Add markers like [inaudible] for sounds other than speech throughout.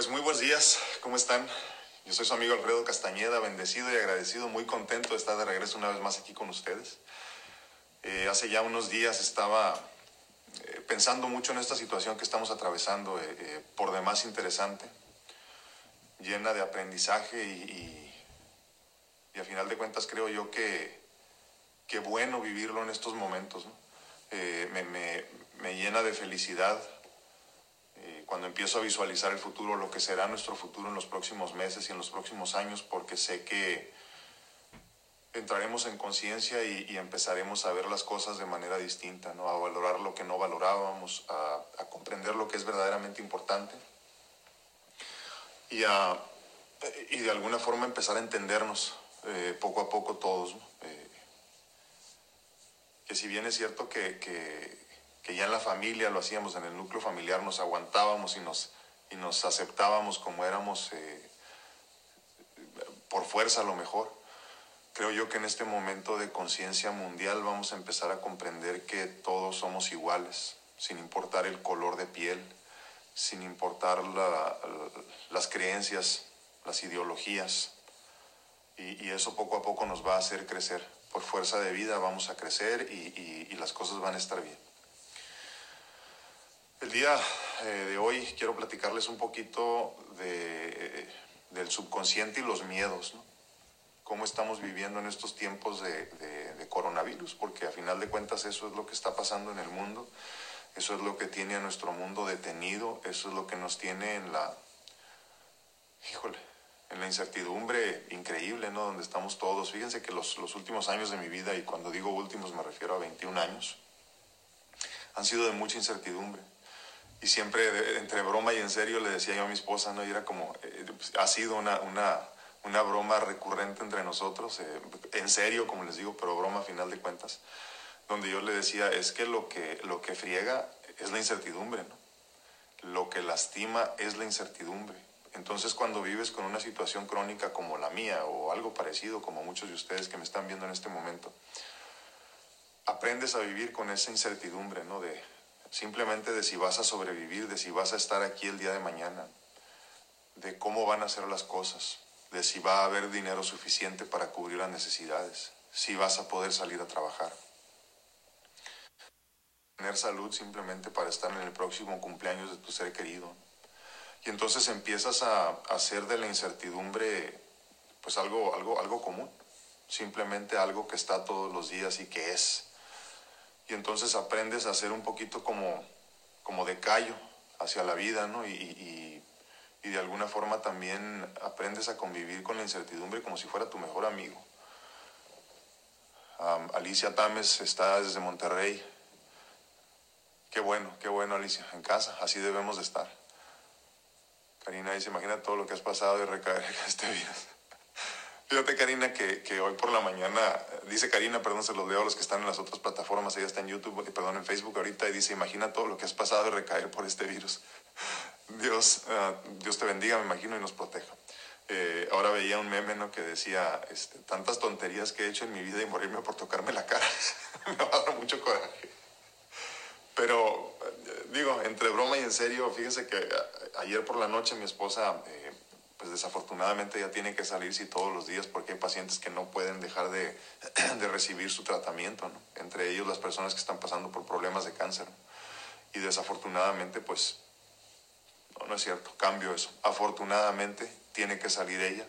Pues muy buenos días, ¿cómo están? Yo soy su amigo Alfredo Castañeda, bendecido y agradecido, muy contento de estar de regreso una vez más aquí con ustedes. Eh, hace ya unos días estaba eh, pensando mucho en esta situación que estamos atravesando, eh, por demás interesante, llena de aprendizaje y, y, a final de cuentas creo yo que, que bueno vivirlo en estos momentos. me, me, me llena de felicidad cuando empiezo a visualizar el futuro, lo que será nuestro futuro en los próximos meses y en los próximos años, porque sé que entraremos en conciencia y, empezaremos a ver las cosas de manera distinta, ¿no? a valorar lo que no valorábamos, a, comprender lo que es verdaderamente importante y, a, y de alguna forma empezar a entendernos eh, poco a poco todos. Eh, que si bien es cierto que que ya en la familia lo hacíamos, en el núcleo familiar nos aguantábamos y nos, y nos aceptábamos como éramos eh, por fuerza a lo mejor. Creo yo que en este momento de conciencia mundial vamos a empezar a comprender que todos somos iguales, sin importar el color de piel, sin importar las creencias, las ideologías. Y, eso poco a poco nos va a hacer crecer. Por fuerza de vida vamos a crecer y las cosas van a estar bien. El día eh, de hoy quiero platicarles un poquito de, del subconsciente y los miedos, ¿no? Cómo estamos viviendo en estos tiempos de, de, coronavirus, porque a final de cuentas eso es lo que está pasando en el mundo, eso es lo que tiene a nuestro mundo detenido, eso es lo que nos tiene en la, híjole, en la incertidumbre increíble, ¿no? Donde estamos todos. Fíjense que los, los últimos años de mi vida, y cuando digo últimos me refiero a 21 años, han sido de mucha incertidumbre y siempre entre broma y en serio le decía yo a mi esposa, ¿no? Y era como, eh, pues, ha sido una, una, una, broma recurrente entre nosotros, eh, en serio, como les digo, pero broma a final de cuentas, donde yo le decía, es que lo que, lo que friega es la incertidumbre, ¿no? Lo que lastima es la incertidumbre. Entonces cuando vives con una situación crónica como la mía o algo parecido como muchos de ustedes que me están viendo en este momento, aprendes a vivir con esa incertidumbre, ¿no? De, simplemente de si vas a sobrevivir, de si vas a estar aquí el día de mañana, de cómo van a ser las cosas, de si va a haber dinero suficiente para cubrir las necesidades, si vas a poder salir a trabajar. Tener salud simplemente para estar en el próximo cumpleaños de tu ser querido. Y entonces empiezas a hacer de la incertidumbre pues algo, algo, algo común, simplemente algo que está todos los días y que es y entonces aprendes a ser un poquito como, como de callo hacia la vida, ¿no? Y, de alguna forma también aprendes a convivir con la incertidumbre como si fuera tu mejor amigo. Alicia Tames está desde Monterrey. Qué bueno, qué bueno Alicia, en casa, así debemos de estar. Karina dice, imagina todo lo que has pasado de recaer en este virus. Fíjate, Karina, que, hoy por la mañana, dice Karina, perdón, se los leo a los que están en las otras plataformas, ella está en YouTube, eh, perdón, en Facebook ahorita, y dice, imagina todo lo que has pasado de recaer por este virus. [laughs] Dios, ah, Dios te bendiga, me imagino, y nos proteja. Eh, ahora veía un meme ¿no? que decía, este, tantas tonterías que he hecho en mi vida y morirme por tocarme la cara. [laughs] me va a dar mucho coraje. Pero, eh, digo, entre broma y en serio, fíjense que ayer por la noche mi esposa pues desafortunadamente ya tiene que salirse todos los días porque hay pacientes que no pueden dejar de, [clears throat] recibir su tratamiento, entre ellos las personas que están pasando por problemas de cáncer. Y desafortunadamente, pues, no, es cierto, cambio eso. Afortunadamente tiene que salir ella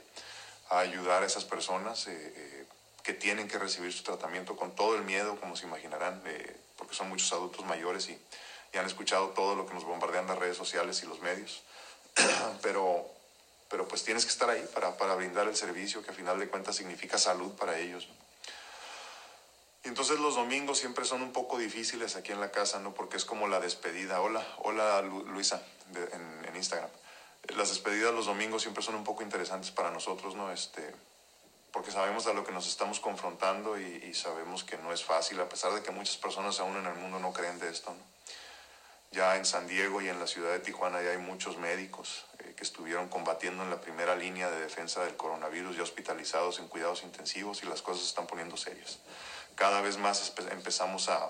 a ayudar a esas personas eh, eh, que tienen que recibir su tratamiento con todo el miedo, como se imaginarán, eh, porque son muchos adultos mayores y, y han escuchado todo lo que nos bombardean las redes sociales y los medios. [clears throat] Pero pero pues tienes que estar ahí para, para brindar el servicio que a final de cuentas significa salud para ellos. Y entonces los domingos siempre son un poco difíciles aquí en la casa, ¿no? Porque es como la despedida. Hola, hola Luisa en, Instagram. Las despedidas los domingos siempre son un poco interesantes para nosotros, ¿no? Este, porque sabemos a lo que nos estamos confrontando y, y, sabemos que no es fácil, a pesar de que muchas personas aún en el mundo no creen de esto, ¿no? Ya en San Diego y en la ciudad de Tijuana ya hay muchos médicos eh, que estuvieron combatiendo en la primera línea de defensa del coronavirus ya hospitalizados en cuidados intensivos y las cosas se están poniendo serias. Cada vez más empezamos a,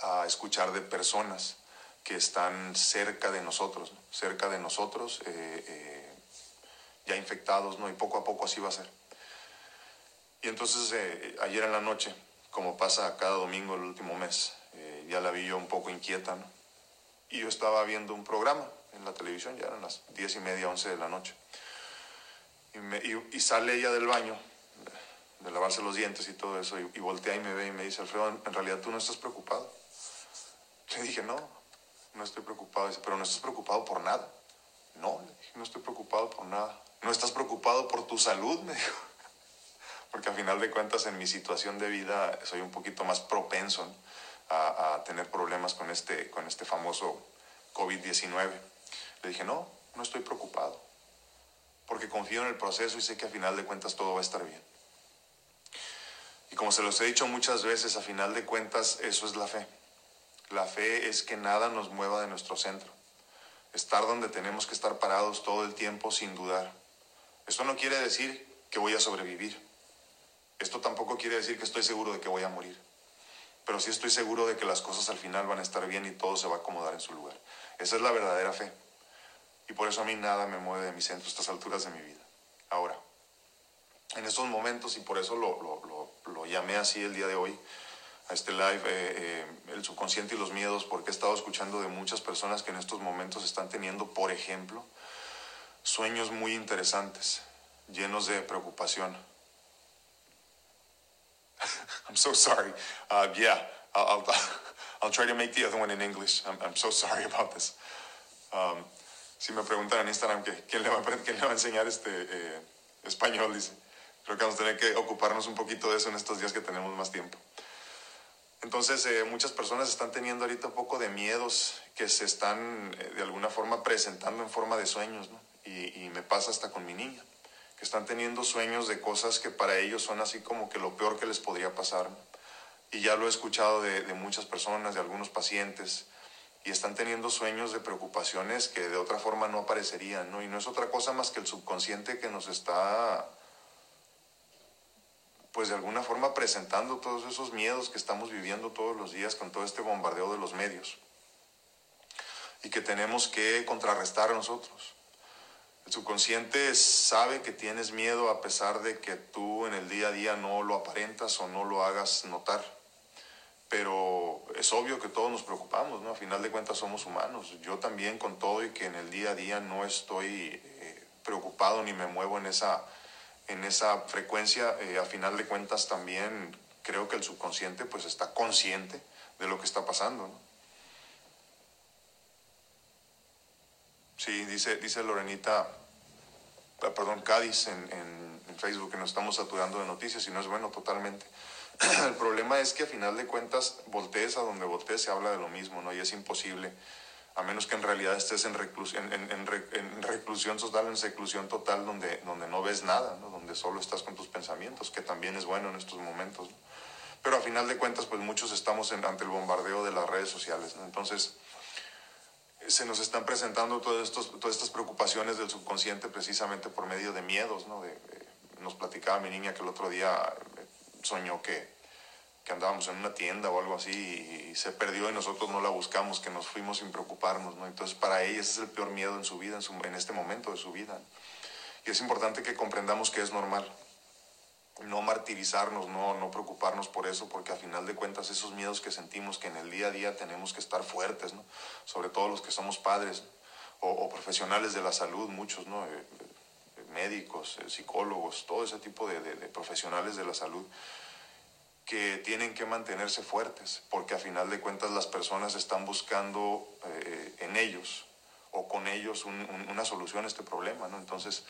a escuchar de personas que están cerca de nosotros, cerca de nosotros, eh, eh, ya infectados, ¿no? Y poco a poco así va a ser. Y entonces ayer en la noche, como pasa cada domingo el último mes, ya la vi yo un poco inquieta, ¿no? Y yo estaba viendo un programa en la televisión, ya eran las diez y media, once de la noche. Y, y, sale ella del baño, de lavarse los dientes y todo eso, y, y voltea y me ve y me dice, Alfredo, en realidad tú no estás preocupado. Le dije, no, no estoy preocupado. Dice, pero no estás preocupado por nada. No, le dije, no estoy preocupado por nada. No estás preocupado por tu salud, [laughs] me dijo. Porque a final de cuentas en mi situación de vida soy un poquito más propenso a, a, tener problemas con este, con este famoso COVID-19. Le dije, no, no estoy preocupado. Porque confío en el proceso y sé que a final de cuentas todo va a estar bien. Y como se los he dicho muchas veces, a final de cuentas eso es la fe. La fe es que nada nos mueva de nuestro centro. Estar donde tenemos que estar parados todo el tiempo sin dudar. Esto no quiere decir que voy a sobrevivir. Esto tampoco quiere decir que estoy seguro de que voy a morir. Pero sí estoy seguro de que las cosas al final van a estar bien y todo se va a acomodar en su lugar. Esa es la verdadera fe. Y por eso a mí nada me mueve de mi centro a estas alturas de mi vida. Ahora, en estos momentos, y por eso lo, lo, llamé así el día de hoy, a este live, eh, eh, el subconsciente y los miedos, porque he estado escuchando de muchas personas que en estos momentos están teniendo, por ejemplo, sueños muy interesantes, llenos de preocupación. [laughs] I'm so sorry. Uh, yeah, I'll, I'll, [laughs] I'll, try to make the other one in English. I'm, I'm so sorry about this. Um, si me preguntan en Instagram que, ¿quién, le va, quién le va a enseñar este eh, español, dice. Creo que vamos a tener que ocuparnos un poquito de eso en estos días que tenemos más tiempo. Entonces, eh, muchas personas están teniendo ahorita un poco de miedos que se están eh, de alguna forma presentando en forma de sueños, ¿no? y, y, me pasa hasta con mi niña, que están teniendo sueños de cosas que para ellos son así como que lo peor que les podría pasar. Y ya lo he escuchado de, de muchas personas, de algunos pacientes, y están teniendo sueños de preocupaciones que de otra forma no aparecerían, ¿no? Y no es otra cosa más que el subconsciente que nos está pues de alguna forma presentando todos esos miedos que estamos viviendo todos los días con todo este bombardeo de los medios y que tenemos que contrarrestar a nosotros. Subconsciente sabe que tienes miedo a pesar de que tú en el día a día no lo aparentas o no lo hagas notar. Pero es obvio que todos nos preocupamos, ¿no? A final de cuentas somos humanos. Yo también con todo y que en el día a día no estoy eh, preocupado ni me muevo en esa en esa frecuencia, eh, a final de cuentas también creo que el subconsciente pues está consciente de lo que está pasando. ¿no? Sí, dice, dice Lorenita, perdón, Cádiz en, Facebook que nos estamos saturando de noticias y no es bueno totalmente. [clears throat] el problema es que a final de cuentas voltees a donde voltees se habla de lo mismo, ¿no? Y es imposible a menos que en realidad estés en en, en reclusión total, en seclusión total, donde, donde no ves nada, ¿no? donde solo estás con tus pensamientos, que también es bueno en estos momentos. ¿no? Pero a final de cuentas, pues muchos estamos ante el bombardeo de las redes sociales. ¿no? Entonces, se nos están presentando estos, todas estas preocupaciones del subconsciente precisamente por medio de miedos. ¿no? De, de, nos platicaba mi niña que el otro día soñó que que andábamos en una tienda o algo así y, se perdió y nosotros no la buscamos, que nos fuimos sin preocuparnos, ¿no? Entonces para ella ese es el peor miedo en su vida, en, su, en este momento de su vida. Y es importante que comprendamos que es normal. No martirizarnos, no, no preocuparnos por eso, porque a final de cuentas esos miedos que sentimos que en el día a día tenemos que estar fuertes, ¿no? Sobre todo los que somos padres o, profesionales de la salud, muchos, ¿no? Eh, eh, médicos, eh, psicólogos, todo ese tipo de, profesionales de la salud que tienen que mantenerse fuertes, porque a final de cuentas las personas están buscando en ellos o con ellos un, un, una solución a este problema, ¿no? Entonces,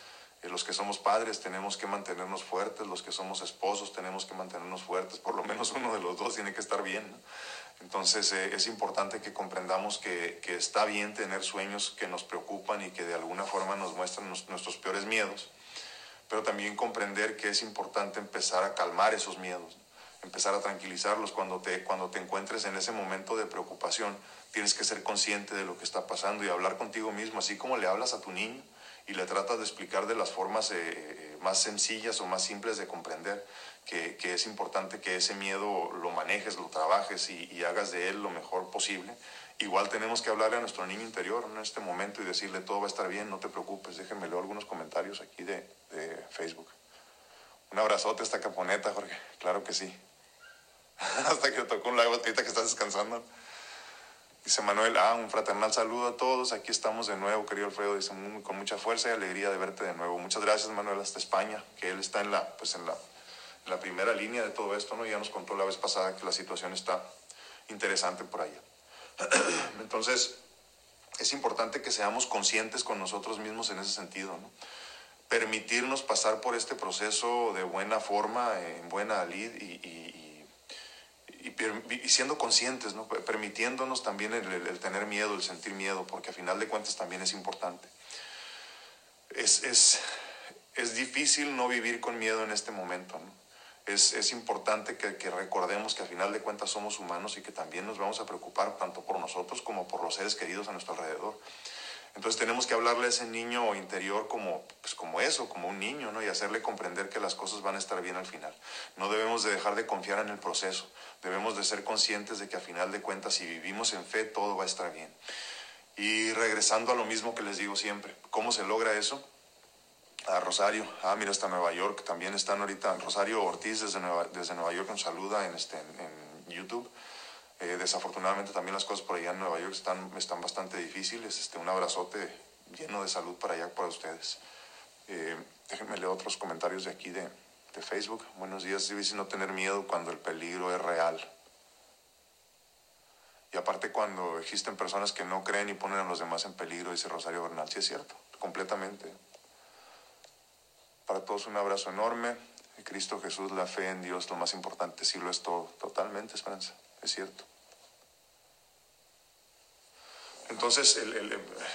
los que somos padres tenemos que mantenernos fuertes, los que somos esposos tenemos que mantenernos fuertes, por lo menos uno de los dos tiene que estar bien. Entonces, eh, es importante que comprendamos que, está bien tener sueños que nos preocupan y que de alguna forma nos muestran nuestros peores miedos, pero también comprender que es importante empezar a calmar esos miedos, empezar a tranquilizarlos cuando te, cuando te encuentres en ese momento de preocupación. Tienes que ser consciente de lo que está pasando y hablar contigo mismo, así como le hablas a tu niño y le tratas de explicar de las formas eh, más sencillas o más simples de comprender que, que, es importante que ese miedo lo manejes, lo trabajes y, y, hagas de él lo mejor posible igual tenemos que hablarle a nuestro niño interior en este momento y decirle todo va a estar bien, no te preocupes. Déjenme leer algunos comentarios aquí de, de Facebook. Un abrazote a esta caponeta, Jorge. Claro que sí. [laughs] Hasta que tocó un lago ahorita que estás descansando. Dice Manuel, ah, un fraternal saludo a todos. Aquí estamos de nuevo, querido Alfredo. Dice, con mucha fuerza y alegría de verte de nuevo. Muchas gracias, Manuel, hasta España, que él está en la, pues en la, la primera línea de todo esto, ¿no? Ya nos contó la vez pasada que la situación está interesante por allá. [clears throat] Entonces, es importante que seamos conscientes con nosotros mismos en ese sentido, ¿no? Permitirnos pasar por este proceso de buena forma, en buena lid y y, siendo conscientes, ¿no? permitiéndonos también el, tener miedo, el sentir miedo, porque a final de cuentas también es importante. Es, es, es difícil no vivir con miedo en este momento. ¿no? Es, es, importante que, que, recordemos que a final de cuentas somos humanos y que también nos vamos a preocupar tanto por nosotros como por los seres queridos a nuestro alrededor. Entonces tenemos que hablarle a ese niño interior como, pues como eso, como un niño, ¿no? Y hacerle comprender que las cosas van a estar bien al final. No debemos de dejar de confiar en el proceso. Debemos de ser conscientes de que a final de cuentas, si vivimos en fe, todo va a estar bien. Y regresando a lo mismo que les digo siempre, ¿cómo se logra eso? A Rosario, ah, mira, hasta Nueva York, también están ahorita, Rosario Ortiz desde Nueva, desde Nueva York nos saluda en, este, en YouTube. Eh, desafortunadamente también las cosas por allá en Nueva York están, están bastante difíciles. Este, un abrazote lleno de salud para allá, para ustedes. Eh, déjenme leer otros comentarios de aquí de, de Facebook. Buenos días, difícil no tener miedo cuando el peligro es real. Y aparte cuando existen personas que no creen y ponen a los demás en peligro, dice Rosario Bernal, sí es cierto, completamente. Para todos un abrazo enorme. Cristo Jesús, la fe en Dios, lo más importante, sí lo es todo, totalmente, Esperanza, es cierto. Entonces,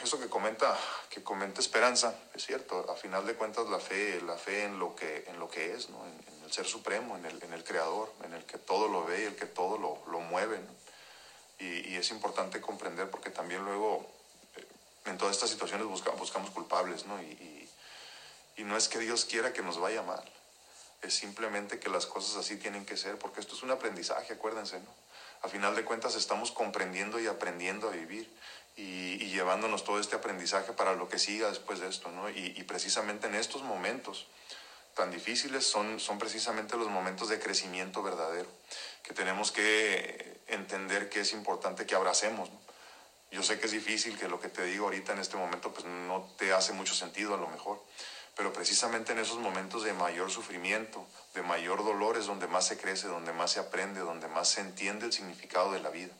eso que comenta, que comenta Esperanza, es cierto, a final de cuentas la fe, la fe en lo que, en lo que es, ¿no? en, el ser supremo, en el, en el creador, en el que todo lo ve y el que todo lo, lo mueve. Y, es importante comprender porque también luego eh, en todas estas situaciones buscamos culpables, ¿no? Y, y, no es que Dios quiera que nos vaya mal, es simplemente que las cosas así tienen que ser, porque esto es un aprendizaje, acuérdense, ¿no? A final de cuentas estamos comprendiendo y aprendiendo a vivir y, llevándonos todo este aprendizaje para lo que siga después de esto, ¿no? Y, precisamente en estos momentos tan difíciles son, son precisamente los momentos de crecimiento verdadero, que tenemos que entender que es importante que abracemos. Yo sé que es difícil, que lo que te digo ahorita en este momento pues no te hace mucho sentido a lo mejor, pero precisamente en esos momentos de mayor sufrimiento, de mayor dolor es donde más se crece, donde más se aprende, donde más se entiende el significado de la vida.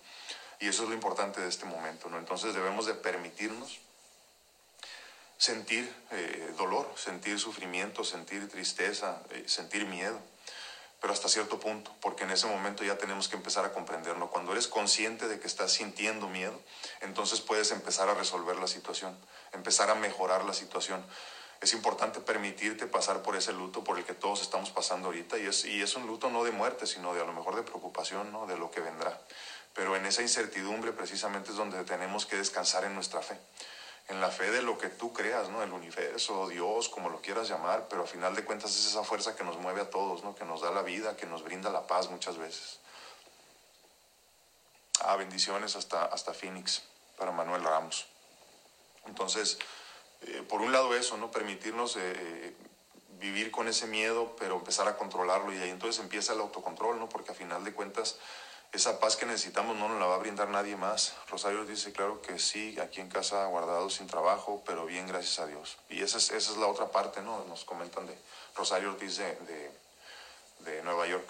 Y eso es lo importante de este momento, ¿no? Entonces debemos de permitirnos sentir eh, dolor, sentir sufrimiento, sentir tristeza, eh, sentir miedo, pero hasta cierto punto, porque en ese momento ya tenemos que empezar a comprenderlo. Cuando eres consciente de que estás sintiendo miedo, entonces puedes empezar a resolver la situación, empezar a mejorar la situación. Es importante permitirte pasar por ese luto por el que todos estamos pasando ahorita y es, y es un luto no de muerte, sino de a lo mejor de preocupación, ¿no? de lo que vendrá. Pero en esa incertidumbre precisamente es donde tenemos que descansar en nuestra fe. En la fe de lo que tú creas, ¿no? El universo, Dios, como lo quieras llamar, pero a final de cuentas es esa fuerza que nos mueve a todos, ¿no? Que nos da la vida, que nos brinda la paz muchas veces. Ah, bendiciones hasta, hasta Phoenix para Manuel Ramos. Entonces, eh, por un lado eso, ¿no? Permitirnos eh, eh, vivir con ese miedo, pero empezar a controlarlo y ahí entonces empieza el autocontrol, ¿no? Porque a final de cuentas esa paz que necesitamos no nos la va a brindar nadie más. Rosario dice, claro que sí, aquí en casa guardado sin trabajo, pero bien, gracias a Dios. Y esa es, esa es la otra parte, ¿no? Nos comentan de Rosario Ortiz de, de, Nueva York.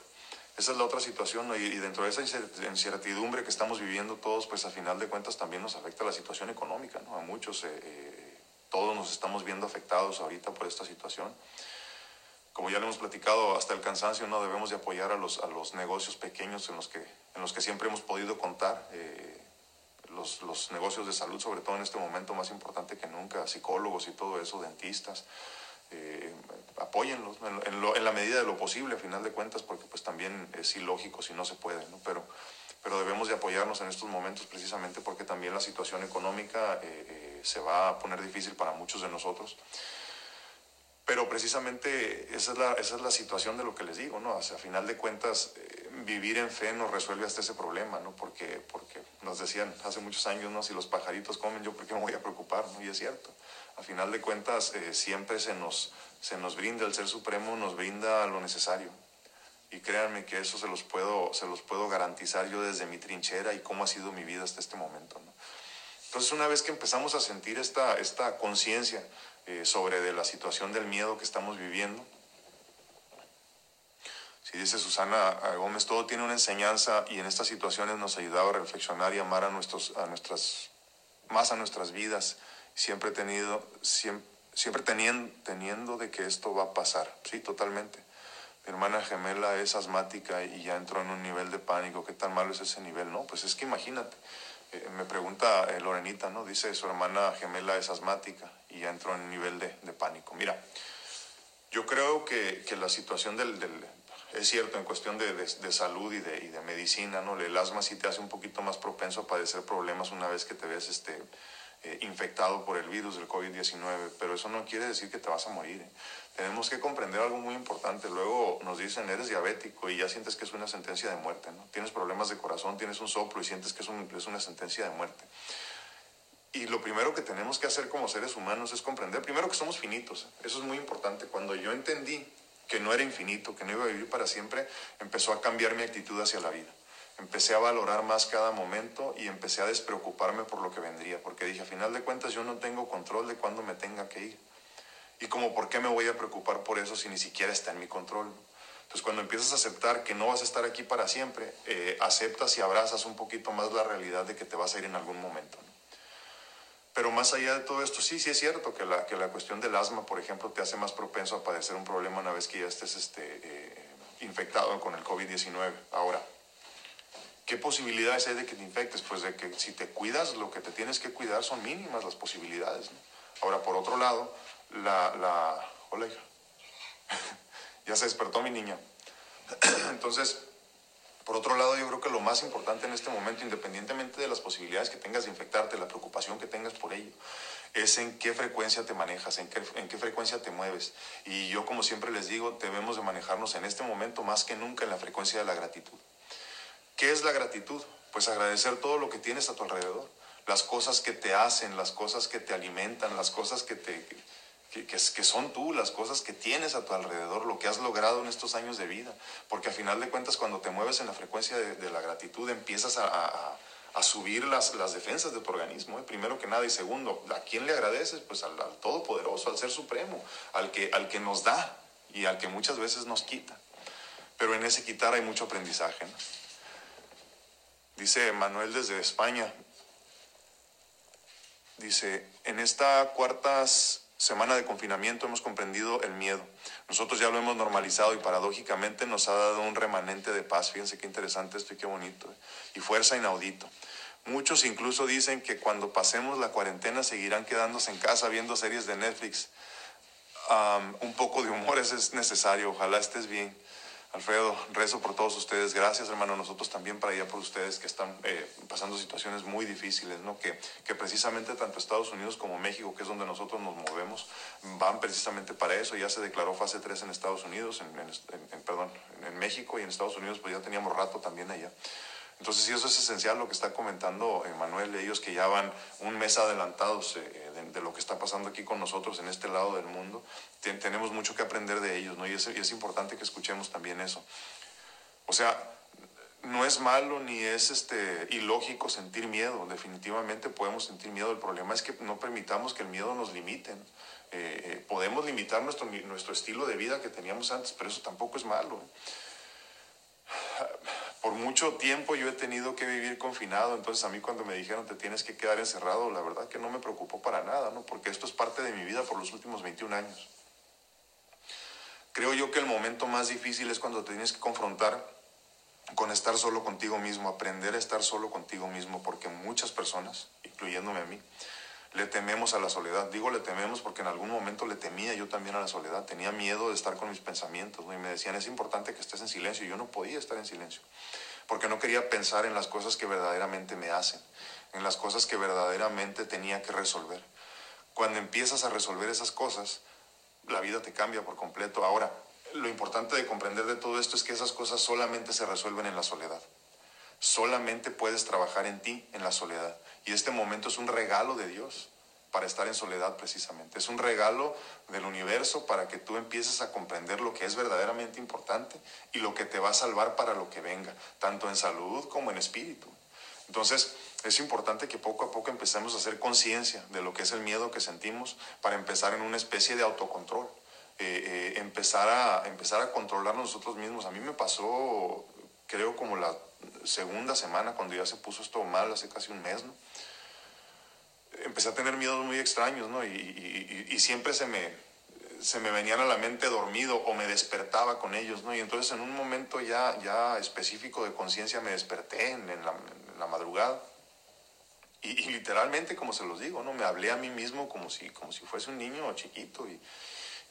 Esa es la otra situación, ¿no? y, dentro de esa incertidumbre que estamos viviendo todos, pues a final de cuentas también nos afecta la situación económica, ¿no? A muchos, eh, eh, todos nos estamos viendo afectados ahorita por esta situación como ya le hemos platicado hasta el cansancio, no debemos de apoyar a los, a los negocios pequeños en los que, en los que siempre hemos podido contar. Eh, los, los, negocios de salud, sobre todo en este momento más importante que nunca, psicólogos y todo eso, dentistas, eh, apóyenlos en, en, la medida de lo posible, a final de cuentas, porque pues también es ilógico si no se puede, ¿no? Pero, pero debemos de apoyarnos en estos momentos precisamente porque también la situación económica eh, eh, se va a poner difícil para muchos de nosotros. Pero precisamente esa es la, esa es la situación de lo que les digo, ¿no? O sea, a final de cuentas, eh, vivir en fe nos resuelve hasta ese problema, ¿no? Porque, porque nos decían hace muchos años, ¿no? Si los pajaritos comen, yo por qué me voy a preocupar, ¿no? Y es cierto. A final de cuentas, eh, siempre se nos, se nos brinda, el Ser Supremo nos brinda lo necesario. Y créanme que eso se los puedo, se los puedo garantizar yo desde mi trinchera y cómo ha sido mi vida hasta este momento, ¿no? Entonces, una vez que empezamos a sentir esta, esta conciencia eh, sobre de la situación del miedo que estamos viviendo, si dice Susana Gómez, todo tiene una enseñanza y en estas situaciones nos ayudaba a reflexionar y amar a, nuestros, a nuestras, más a nuestras vidas, siempre, tenido, siempre, teniendo, teniendo de que esto va a pasar, sí, totalmente. Mi hermana gemela es asmática y ya entró en un nivel de pánico, ¿qué tan malo es ese nivel? No, pues es que imagínate, eh, me pregunta eh, Lorenita, ¿no? Dice su hermana gemela es asmática y ya entró en un nivel de, de pánico. Mira, yo creo que, que la situación del, es cierto, en cuestión de, de, salud y de, y de, medicina, ¿no? El asma sí te hace un poquito más propenso a padecer problemas una vez que te ves este, eh, infectado por el virus del COVID-19, pero eso no quiere decir que te vas a morir. ¿eh? Tenemos que comprender algo muy importante. Luego nos dicen, eres diabético y ya sientes que es una sentencia de muerte, ¿no? Tienes problemas de corazón, tienes un soplo y sientes que es, un, es una sentencia de muerte. Y lo primero que tenemos que hacer como seres humanos es comprender, primero que somos finitos. Eso es muy importante. Cuando yo entendí que no era infinito, que no iba a vivir para siempre, empezó a cambiar mi actitud hacia la vida. Empecé a valorar más cada momento y empecé a despreocuparme por lo que vendría, porque dije, a final de cuentas yo no tengo control de cuándo me tenga que ir. Y como, ¿por qué me voy a preocupar por eso si ni siquiera está en mi control? Entonces, cuando empiezas a aceptar que no vas a estar aquí para siempre, eh, aceptas y abrazas un poquito más la realidad de que te vas a ir en algún momento. ¿no? Pero más allá de todo esto, sí, sí es cierto que la, que la cuestión del asma, por ejemplo, te hace más propenso a padecer un problema una vez que ya estés este, eh, infectado con el COVID-19. Ahora, ¿qué posibilidades hay de que te infectes? Pues de que si te cuidas, lo que te tienes que cuidar son mínimas las posibilidades. ¿no? Ahora, por otro lado, la... la... Hola, hija. [laughs] ya se despertó mi niña. [clears throat] Entonces, por otro lado, yo creo que lo más importante en este momento, independientemente de las posibilidades que tengas de infectarte, la preocupación que tengas por ello, es en qué frecuencia te manejas, en qué, en qué frecuencia te mueves. Y yo, como siempre les digo, debemos de manejarnos en este momento más que nunca en la frecuencia de la gratitud. ¿Qué es la gratitud? Pues agradecer todo lo que tienes a tu alrededor, las cosas que te hacen, las cosas que te alimentan, las cosas que te que, que, que, son tú, las cosas que tienes a tu alrededor, lo que has logrado en estos años de vida. Porque a final de cuentas, cuando te mueves en la frecuencia de, de la gratitud, empiezas a, a, a subir las, las, defensas de tu organismo, ¿eh? primero que nada. Y segundo, ¿a quién le agradeces? Pues al, al, Todopoderoso, al Ser Supremo, al que, al que nos da y al que muchas veces nos quita. Pero en ese quitar hay mucho aprendizaje. ¿no? Dice Manuel desde España, dice, en esta cuartas semana de confinamiento hemos comprendido el miedo. Nosotros ya lo hemos normalizado y paradójicamente nos ha dado un remanente de paz. Fíjense qué interesante esto y qué bonito. ¿eh? Y fuerza inaudito. Muchos incluso dicen que cuando pasemos la cuarentena seguirán quedándose en casa viendo series de Netflix. Um, un poco de humor es necesario. Ojalá estés bien. Alfredo, rezo por todos ustedes. Gracias, hermano. Nosotros también para allá por ustedes que están eh, pasando situaciones muy difíciles, ¿no? Que, que precisamente tanto Estados Unidos como México, que es donde nosotros nos movemos, van precisamente para eso. Ya se declaró fase 3 en Estados Unidos, en, en, perdón, en México y en Estados Unidos, pues ya teníamos rato también allá. Entonces, sí, eso es esencial lo que está comentando Manuel, ellos que ya van un mes adelantados eh, de, de, lo que está pasando aquí con nosotros en este lado del mundo. Ten, tenemos mucho que aprender de ellos, ¿no? Y es, importante que escuchemos también eso. O sea, no es malo ni es este, ilógico sentir miedo, definitivamente podemos sentir miedo. El problema es que no permitamos que el miedo nos limite. Eh, eh, podemos limitar nuestro, nuestro estilo de vida que teníamos antes, pero eso tampoco es malo. Por mucho tiempo yo he tenido que vivir confinado, entonces a mí cuando me dijeron te tienes que quedar encerrado, la verdad que no me preocupó para nada, ¿no? Porque esto es parte de mi vida por los últimos 21 años. Creo yo que el momento más difícil es cuando te tienes que confrontar con estar solo contigo mismo, aprender a estar solo contigo mismo, porque muchas personas, incluyéndome a mí, le tememos a la soledad. Digo le tememos porque en algún momento le temía yo también a la soledad. Tenía miedo de estar con mis pensamientos y me decían es importante que estés en silencio. Y yo no podía estar en silencio porque no quería pensar en las cosas que verdaderamente me hacen, en las cosas que verdaderamente tenía que resolver. Cuando empiezas a resolver esas cosas, la vida te cambia por completo. Ahora, lo importante de comprender de todo esto es que esas cosas solamente se resuelven en la soledad. Solamente puedes trabajar en ti en la soledad. Y este momento es un regalo de Dios para estar en soledad precisamente. Es un regalo del universo para que tú empieces a comprender lo que es verdaderamente importante y lo que te va a salvar para lo que venga, tanto en salud como en espíritu. Entonces, es importante que poco a poco empecemos a hacer conciencia de lo que es el miedo que sentimos para empezar en una especie de autocontrol. Eh, eh, empezar, a, empezar a controlar nosotros mismos. A mí me pasó, creo, como la segunda semana, cuando ya se puso esto mal, hace casi un mes. Empecé a tener miedos muy extraños, ¿no? Y, y, siempre se me, se me venían a la mente dormido o me despertaba con ellos, ¿no? Y entonces en un momento ya, ya específico de conciencia me desperté en, la, en, la, madrugada. Y, literalmente, como se los digo, ¿no? Me hablé a mí mismo como si, como si fuese un niño chiquito y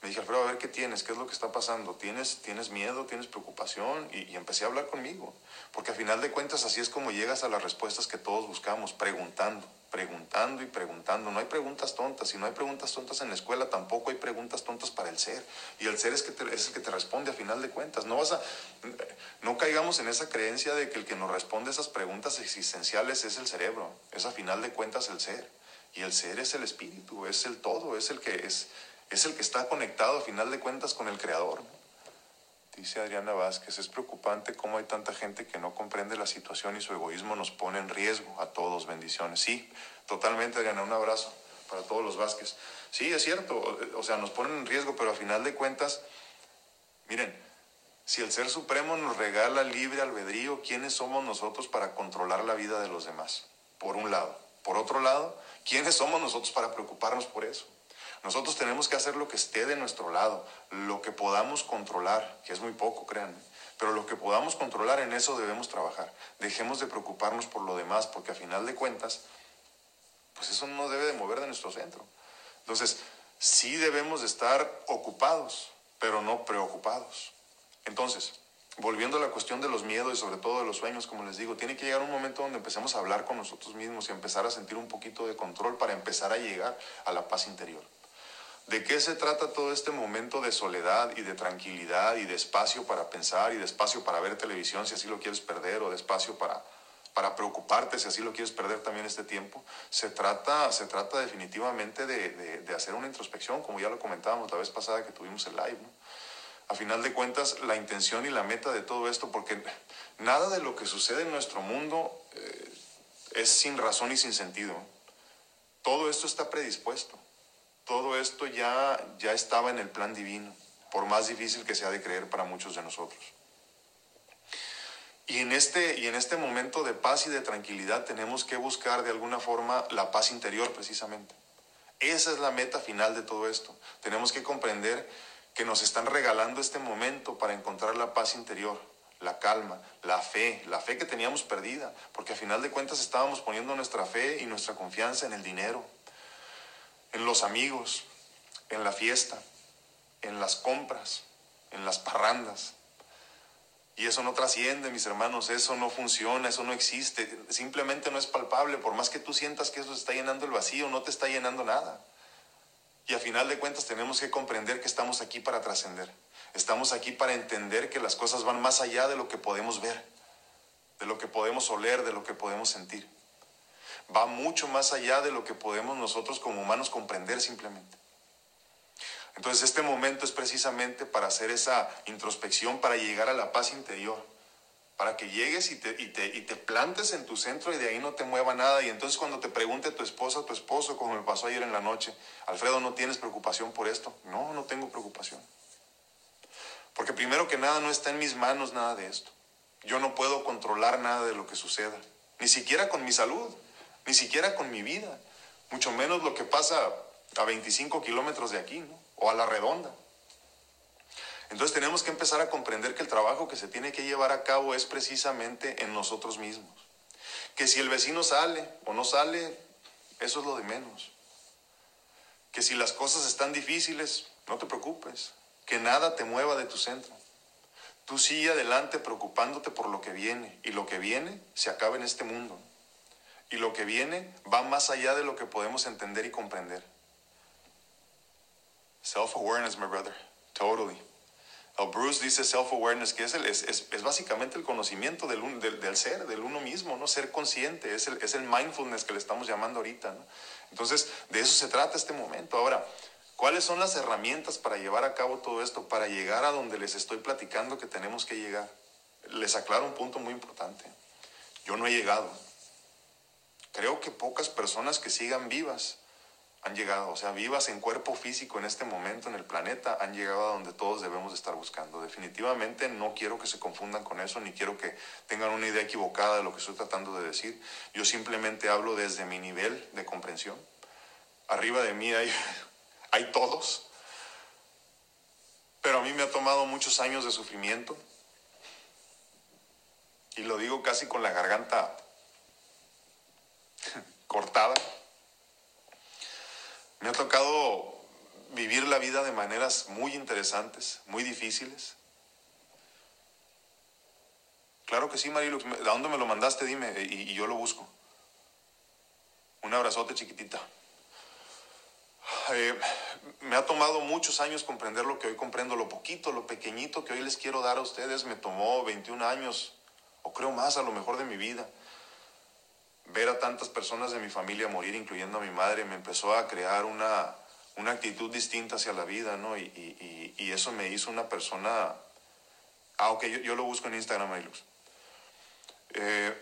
me dije, Alfredo, a ver qué tienes, qué es lo que está pasando, ¿tienes, tienes miedo, tienes preocupación? Y, empecé a hablar conmigo, porque a final de cuentas así es como llegas a las respuestas que todos buscamos, preguntando, preguntando y preguntando. No hay preguntas tontas, si no hay preguntas tontas en la escuela, tampoco hay preguntas tontas para el ser. Y el ser es, que es el que te responde a final de cuentas. No, vas a, no caigamos en esa creencia de que el que nos responde esas preguntas existenciales es el cerebro, es a final de cuentas el ser. Y el ser es el espíritu, es el todo, es el que es es el que está conectado a final de cuentas con el Creador. Dice Adriana Vázquez, es preocupante cómo hay tanta gente que no comprende la situación y su egoísmo nos pone en riesgo a todos. Bendiciones. Sí, totalmente Adriana, un abrazo para todos los Vázquez. Sí, es cierto, o sea, nos ponen en riesgo, pero a final de cuentas, miren, si el Ser Supremo nos regala libre albedrío, ¿quiénes somos nosotros para controlar la vida de los demás? Por un lado. Por otro lado, ¿quiénes somos nosotros para preocuparnos por eso? Nosotros tenemos que hacer lo que esté de nuestro lado, lo que podamos controlar, que es muy poco, créanme. Pero lo que podamos controlar, en eso debemos trabajar. Dejemos de preocuparnos por lo demás, porque a final de cuentas, pues eso no debe de mover de nuestro centro. Entonces, sí debemos de estar ocupados, pero no preocupados. Entonces, volviendo a la cuestión de los miedos y sobre todo de los sueños, como les digo, tiene que llegar un momento donde empecemos a hablar con nosotros mismos y empezar a sentir un poquito de control para empezar a llegar a la paz interior. ¿De qué se trata todo este momento de soledad y de tranquilidad y de espacio para pensar y de espacio para ver televisión si así lo quieres perder o de espacio para, para preocuparte si así lo quieres perder también este tiempo? Se trata, se trata definitivamente de, hacer una introspección, como ya lo comentábamos la vez pasada que tuvimos el live. A final de cuentas, la intención y la meta de todo esto, porque nada de lo que sucede en nuestro mundo eh, es sin razón y sin sentido. Todo esto está predispuesto todo esto ya, ya estaba en el plan divino, por más difícil que sea de creer para muchos de nosotros. Y en, este, y en este momento de paz y de tranquilidad tenemos que buscar de alguna forma la paz interior precisamente. Esa es la meta final de todo esto. Tenemos que comprender que nos están regalando este momento para encontrar la paz interior, la calma, la fe, la fe que teníamos perdida, porque a final de cuentas estábamos poniendo nuestra fe y nuestra confianza en el dinero, en los amigos, en la fiesta, en las compras, en las parrandas. Y eso no trasciende, mis hermanos, eso no funciona, eso no existe, simplemente no es palpable, por más que tú sientas que eso está llenando el vacío, no te está llenando nada. Y a final de cuentas tenemos que comprender que estamos aquí para trascender, estamos aquí para entender que las cosas van más allá de lo que podemos ver, de lo que podemos oler, de lo que podemos sentir va mucho más allá de lo que podemos nosotros como humanos comprender simplemente. Entonces este momento es precisamente para hacer esa introspección, para llegar a la paz interior, para que llegues y te, y te, plantes en tu centro y de ahí no te mueva nada. Y entonces cuando te pregunte tu esposa tu esposo, como me pasó ayer en la noche, Alfredo, ¿no tienes preocupación por esto? No, no tengo preocupación. Porque primero que nada no está en mis manos nada de esto. Yo no puedo controlar nada de lo que suceda, ni siquiera con mi salud ni siquiera con mi vida, mucho menos lo que pasa a 25 kilómetros de aquí, ¿no? O a la redonda. Entonces tenemos que empezar a comprender que el trabajo que se tiene que llevar a cabo es precisamente en nosotros mismos. Que si el vecino sale o no sale, eso es lo de menos. Que si las cosas están difíciles, no te preocupes. Que nada te mueva de tu centro. Tú sigue adelante preocupándote por lo que viene. Y lo que viene se acaba en este mundo. Y lo que viene va más allá de lo que podemos entender y comprender. Self-awareness, my brother. Totally. O Bruce dice self-awareness, que es, el, es, es, es, básicamente el conocimiento del, un, del, del, ser, del uno mismo, ¿no? Ser consciente, es el, es el mindfulness que le estamos llamando ahorita, ¿no? Entonces, de eso se trata este momento. Ahora, ¿cuáles son las herramientas para llevar a cabo todo esto, para llegar a donde les estoy platicando que tenemos que llegar? Les aclaro un punto muy importante. Yo no he llegado. Creo que pocas personas que sigan vivas han llegado, o sea, vivas en cuerpo físico en este momento en el planeta, han llegado a donde todos debemos estar buscando. Definitivamente no quiero que se confundan con eso, ni quiero que tengan una idea equivocada de lo que estoy tratando de decir. Yo simplemente hablo desde mi nivel de comprensión. Arriba de mí hay, [laughs] hay todos, pero a mí me ha tomado muchos años de sufrimiento, y lo digo casi con la garganta [clears throat] cortada. Me ha tocado vivir la vida de maneras muy interesantes, muy difíciles. Claro que sí, Marilux. ¿De dónde me lo mandaste? Dime, y, y yo lo busco. Un abrazote chiquitita. Eh, me ha tomado muchos años comprender lo que hoy comprendo, lo poquito, lo pequeñito que hoy les quiero dar a ustedes. Me tomó 21 años, o creo más a lo mejor de mi vida ver a tantas personas de mi familia morir, incluyendo a mi madre, me empezó a crear una, una actitud distinta hacia la vida, ¿no? Y, y, y, eso me hizo una persona... Ah, ok, yo, yo lo busco en Instagram, Maylux. Eh,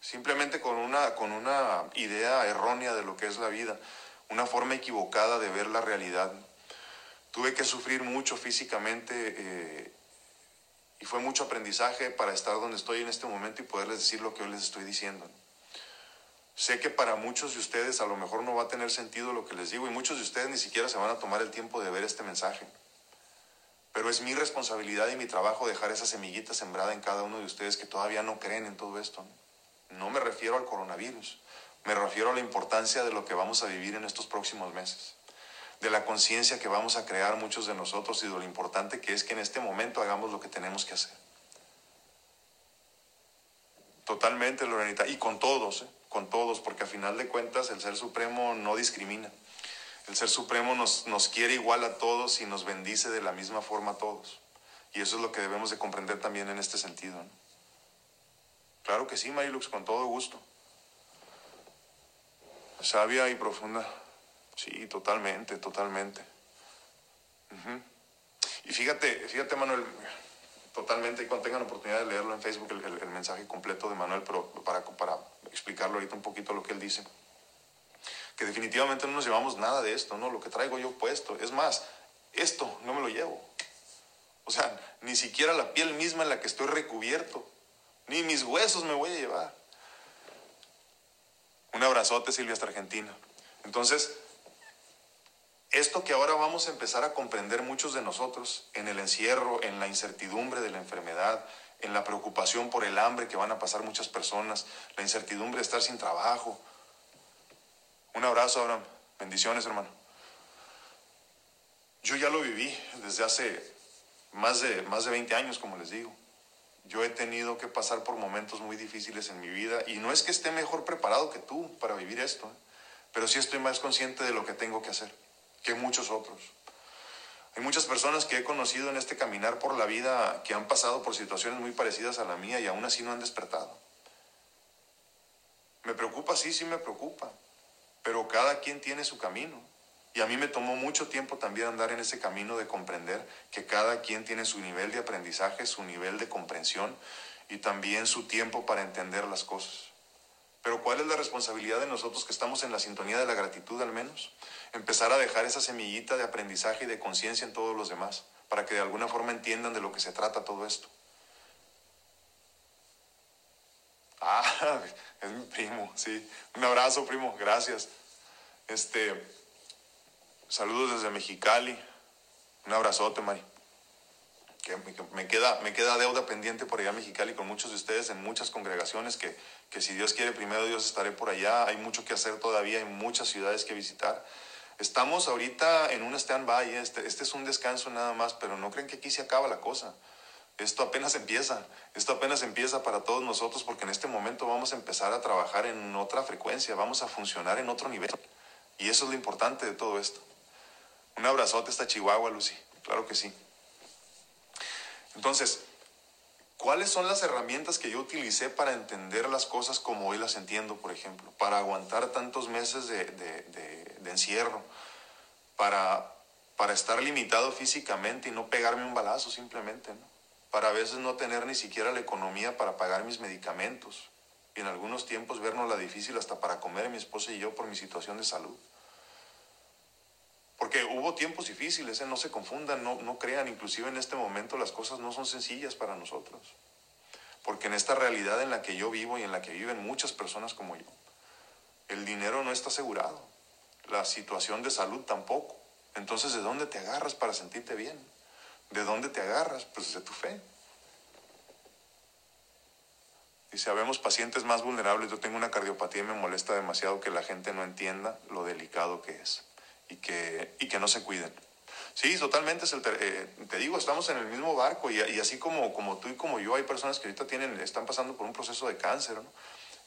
simplemente con una, con una idea errónea de lo que es la vida, una forma equivocada de ver la realidad. Tuve que sufrir mucho físicamente eh, y fue mucho aprendizaje para estar donde estoy en este momento y poderles decir lo que hoy les estoy diciendo. Sé que para muchos de ustedes a lo mejor no va a tener sentido lo que les digo y muchos de ustedes ni siquiera se van a tomar el tiempo de ver este mensaje. Pero es mi responsabilidad y mi trabajo dejar esa semillita sembrada en cada uno de ustedes que todavía no creen en todo esto. No me refiero al coronavirus, me refiero a la importancia de lo que vamos a vivir en estos próximos meses de la conciencia que vamos a crear muchos de nosotros y de lo importante que es que en este momento hagamos lo que tenemos que hacer. Totalmente, Lorenita, y con todos, ¿eh? con todos, porque a final de cuentas el Ser Supremo no discrimina. El Ser Supremo nos, nos quiere igual a todos y nos bendice de la misma forma a todos. Y eso es lo que debemos de comprender también en este sentido. ¿no? Claro que sí, Marilux, con todo gusto. Sabia y profunda. Sí, totalmente, totalmente. Y fíjate, fíjate, Manuel, totalmente, y cuando tengan oportunidad de leerlo en Facebook, el, el, el, mensaje completo de Manuel, pero para, para explicarlo ahorita un poquito lo que él dice, que definitivamente no nos llevamos nada de esto, ¿no? Lo que traigo yo puesto. Es más, esto no me lo llevo. O sea, ni siquiera la piel misma en la que estoy recubierto, ni mis huesos me voy a llevar. Un abrazote, Silvia, hasta Argentina. Entonces, esto que ahora vamos a empezar a comprender muchos de nosotros en el encierro, en la incertidumbre de la enfermedad, en la preocupación por el hambre que van a pasar muchas personas, la incertidumbre de estar sin trabajo. Un abrazo, Abraham. Bendiciones, hermano. Yo ya lo viví desde hace más de, más de 20 años, como les digo. Yo he tenido que pasar por momentos muy difíciles en mi vida y no es que esté mejor preparado que tú para vivir esto, ¿eh? pero sí estoy más consciente de lo que tengo que hacer que muchos otros. Hay muchas personas que he conocido en este caminar por la vida que han pasado por situaciones muy parecidas a la mía y aún así no han despertado. Me preocupa, sí, sí me preocupa, pero cada quien tiene su camino. Y a mí me tomó mucho tiempo también andar en ese camino de comprender que cada quien tiene su nivel de aprendizaje, su nivel de comprensión y también su tiempo para entender las cosas. Pero ¿cuál es la responsabilidad de nosotros que estamos en la sintonía de la gratitud al menos? Empezar a dejar esa semillita de aprendizaje y de conciencia en todos los demás, para que de alguna forma entiendan de lo que se trata todo esto. Ah, [laughs] es mi primo, sí. Un abrazo, primo, gracias. Este, saludos desde Mexicali. Un abrazote, Mari que me queda, me queda deuda pendiente por allá en Mexicali con muchos de ustedes en muchas congregaciones que, que si Dios quiere, primero Dios estaré por allá. Hay mucho que hacer todavía, hay muchas ciudades que visitar. Estamos ahorita en un stand-by, ¿eh? este, este es un descanso nada más, pero no creen que aquí se acaba la cosa. Esto apenas empieza, esto apenas empieza para todos nosotros porque en este momento vamos a empezar a trabajar en otra frecuencia, vamos a funcionar en otro nivel. Y eso es lo importante de todo esto. Un abrazote hasta Chihuahua, Lucy. claro que sí. Entonces, ¿cuáles son las herramientas que yo utilicé para entender las cosas como hoy las entiendo, por ejemplo? Para aguantar tantos meses de, de encierro, para, para estar limitado físicamente y no pegarme un balazo simplemente. Para a veces no tener ni siquiera la economía para pagar mis medicamentos y en algunos tiempos vernos la difícil hasta para comer mi esposa y yo por mi situación de salud. Porque hubo tiempos difíciles, ¿eh? no se confundan, no, no crean, inclusive en este momento las cosas no son sencillas para nosotros. Porque en esta realidad en la que yo vivo y en la que viven muchas personas como yo, el dinero no está asegurado, la situación de salud tampoco. Entonces, ¿de dónde te agarras para sentirte bien? ¿De dónde te agarras? Pues de tu fe. Si habemos pacientes más vulnerables, yo tengo una cardiopatía y me molesta demasiado que la gente no entienda lo delicado que es y que, y que no se cuiden. Sí, totalmente. El eh, te digo, estamos en el mismo barco y, y, así como, como tú y como yo, hay personas que ahorita tienen, están pasando por un proceso de cáncer, ¿no?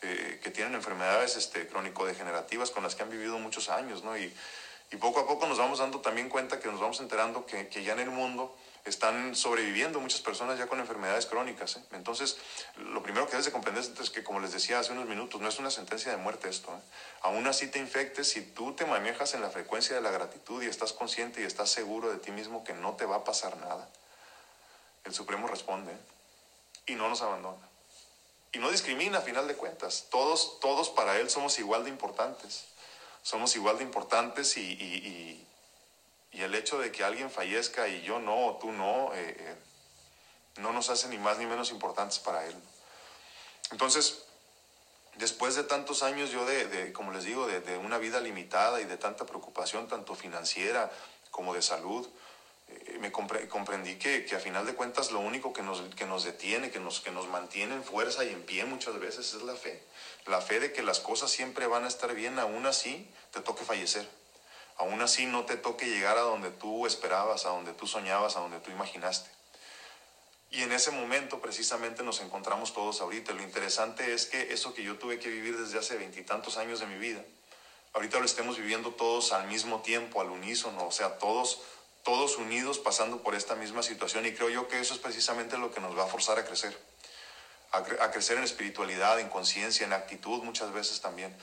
Eh, que tienen enfermedades este, crónico-degenerativas con las que han vivido muchos años, ¿no? Y, y poco a poco nos vamos dando también cuenta que nos vamos enterando que, que ya en el mundo están sobreviviendo muchas personas ya con enfermedades crónicas. ¿eh? Entonces, lo primero que debes de comprender es que, como les decía hace unos minutos, no es una sentencia de muerte esto. ¿eh? Aún así te infectes, si tú te manejas en la frecuencia de la gratitud y estás consciente y estás seguro de ti mismo que no te va a pasar nada, el Supremo responde y no nos abandona. Y no discrimina a final de cuentas. Todos, todos para Él somos igual de importantes. Somos igual de importantes y y el hecho de que alguien fallezca y yo no, o tú no, eh, eh, no nos hace ni más ni menos importantes para Él. Entonces, después de tantos años yo de, como les digo, de, una vida limitada y de tanta preocupación, tanto financiera como de salud, eh, me comprendí que, que, a final de cuentas lo único que nos, que nos detiene, que nos, que nos mantiene en fuerza y en pie muchas veces es la fe. La fe de que las cosas siempre van a estar bien, aún así te toque fallecer aún así no te toque llegar a donde tú esperabas, a donde tú soñabas, a donde tú imaginaste. Y en ese momento precisamente nos encontramos todos ahorita. Lo interesante es que eso que yo tuve que vivir desde hace veintitantos años de mi vida, ahorita lo estemos viviendo todos al mismo tiempo, al unísono, o sea, todos, todos unidos pasando por esta misma situación. Y creo yo que eso es precisamente lo que nos va a forzar a crecer, a, a crecer en espiritualidad, en conciencia, en actitud muchas veces también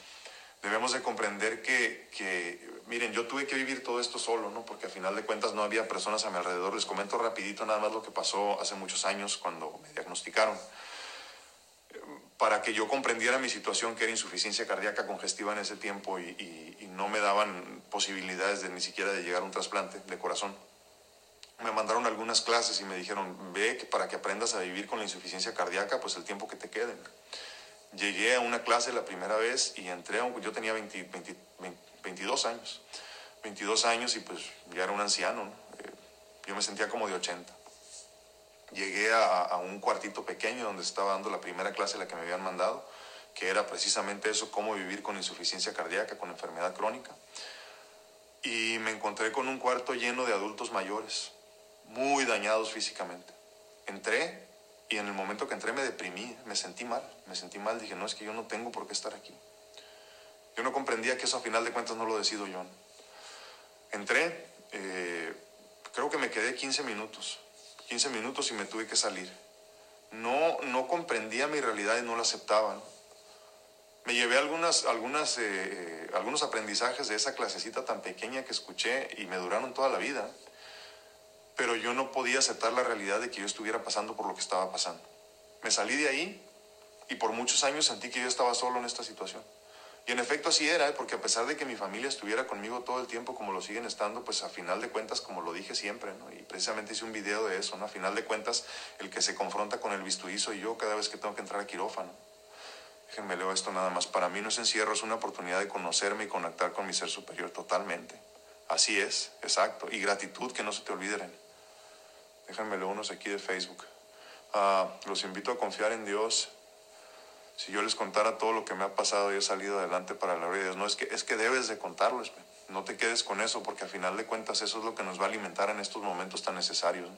debemos de comprender que, que, miren, yo tuve que vivir todo esto solo, ¿no? Porque al final de cuentas no había personas a mi alrededor. Les comento rapidito nada más lo que pasó hace muchos años cuando me diagnosticaron. Para que yo comprendiera mi situación, que era insuficiencia cardíaca congestiva en ese tiempo y, no me daban posibilidades de ni siquiera de llegar a un trasplante de corazón. Me mandaron algunas clases y me dijeron, ve para que aprendas a vivir con la insuficiencia cardíaca, pues el tiempo que te quede llegué a una clase la primera vez y entré, yo tenía 22 años, 22 años y pues ya era un anciano, eh, yo me sentía como de 80. Llegué a, un cuartito pequeño donde estaba dando la primera clase la que me habían mandado, que era precisamente eso, cómo vivir con insuficiencia cardíaca, con enfermedad crónica. Y me encontré con un cuarto lleno de adultos mayores, muy dañados físicamente. Entré y en el momento que entré me deprimí, me sentí mal, me sentí mal, dije, no, es que yo no tengo por qué estar aquí. Yo no comprendía que eso a final de cuentas no lo decido yo. Entré, eh, creo que me quedé 15 minutos, 15 minutos y me tuve que salir. No, no comprendía mi realidad y no la aceptaba. Me llevé algunas, algunas, eh, algunos aprendizajes de esa clasecita tan pequeña que escuché y me duraron toda la vida pero yo no podía aceptar la realidad de que yo estuviera pasando por lo que estaba pasando. Me salí de ahí y por muchos años sentí que yo estaba solo en esta situación. Y en efecto así era, ¿eh? porque a pesar de que mi familia estuviera conmigo todo el tiempo como lo siguen estando, pues a final de cuentas, como lo dije siempre, ¿no? y precisamente hice un video de eso, ¿no? a final de cuentas, el que se confronta con el bisturí soy yo cada vez que tengo que entrar a quirófano. Déjenme leo esto nada más. Para mí no es encierro, es una oportunidad de conocerme y conectar con mi ser superior totalmente. Así es, exacto. Y gratitud que no se te olviden. Déjenmelo unos aquí de Facebook. Ah, los invito a confiar en Dios. Si yo les contara todo lo que me ha pasado y he salido adelante para la gloria de Dios, no es que, es que debes de contarlo. No te quedes con eso, porque a final de cuentas eso es lo que nos va a alimentar en estos momentos tan necesarios.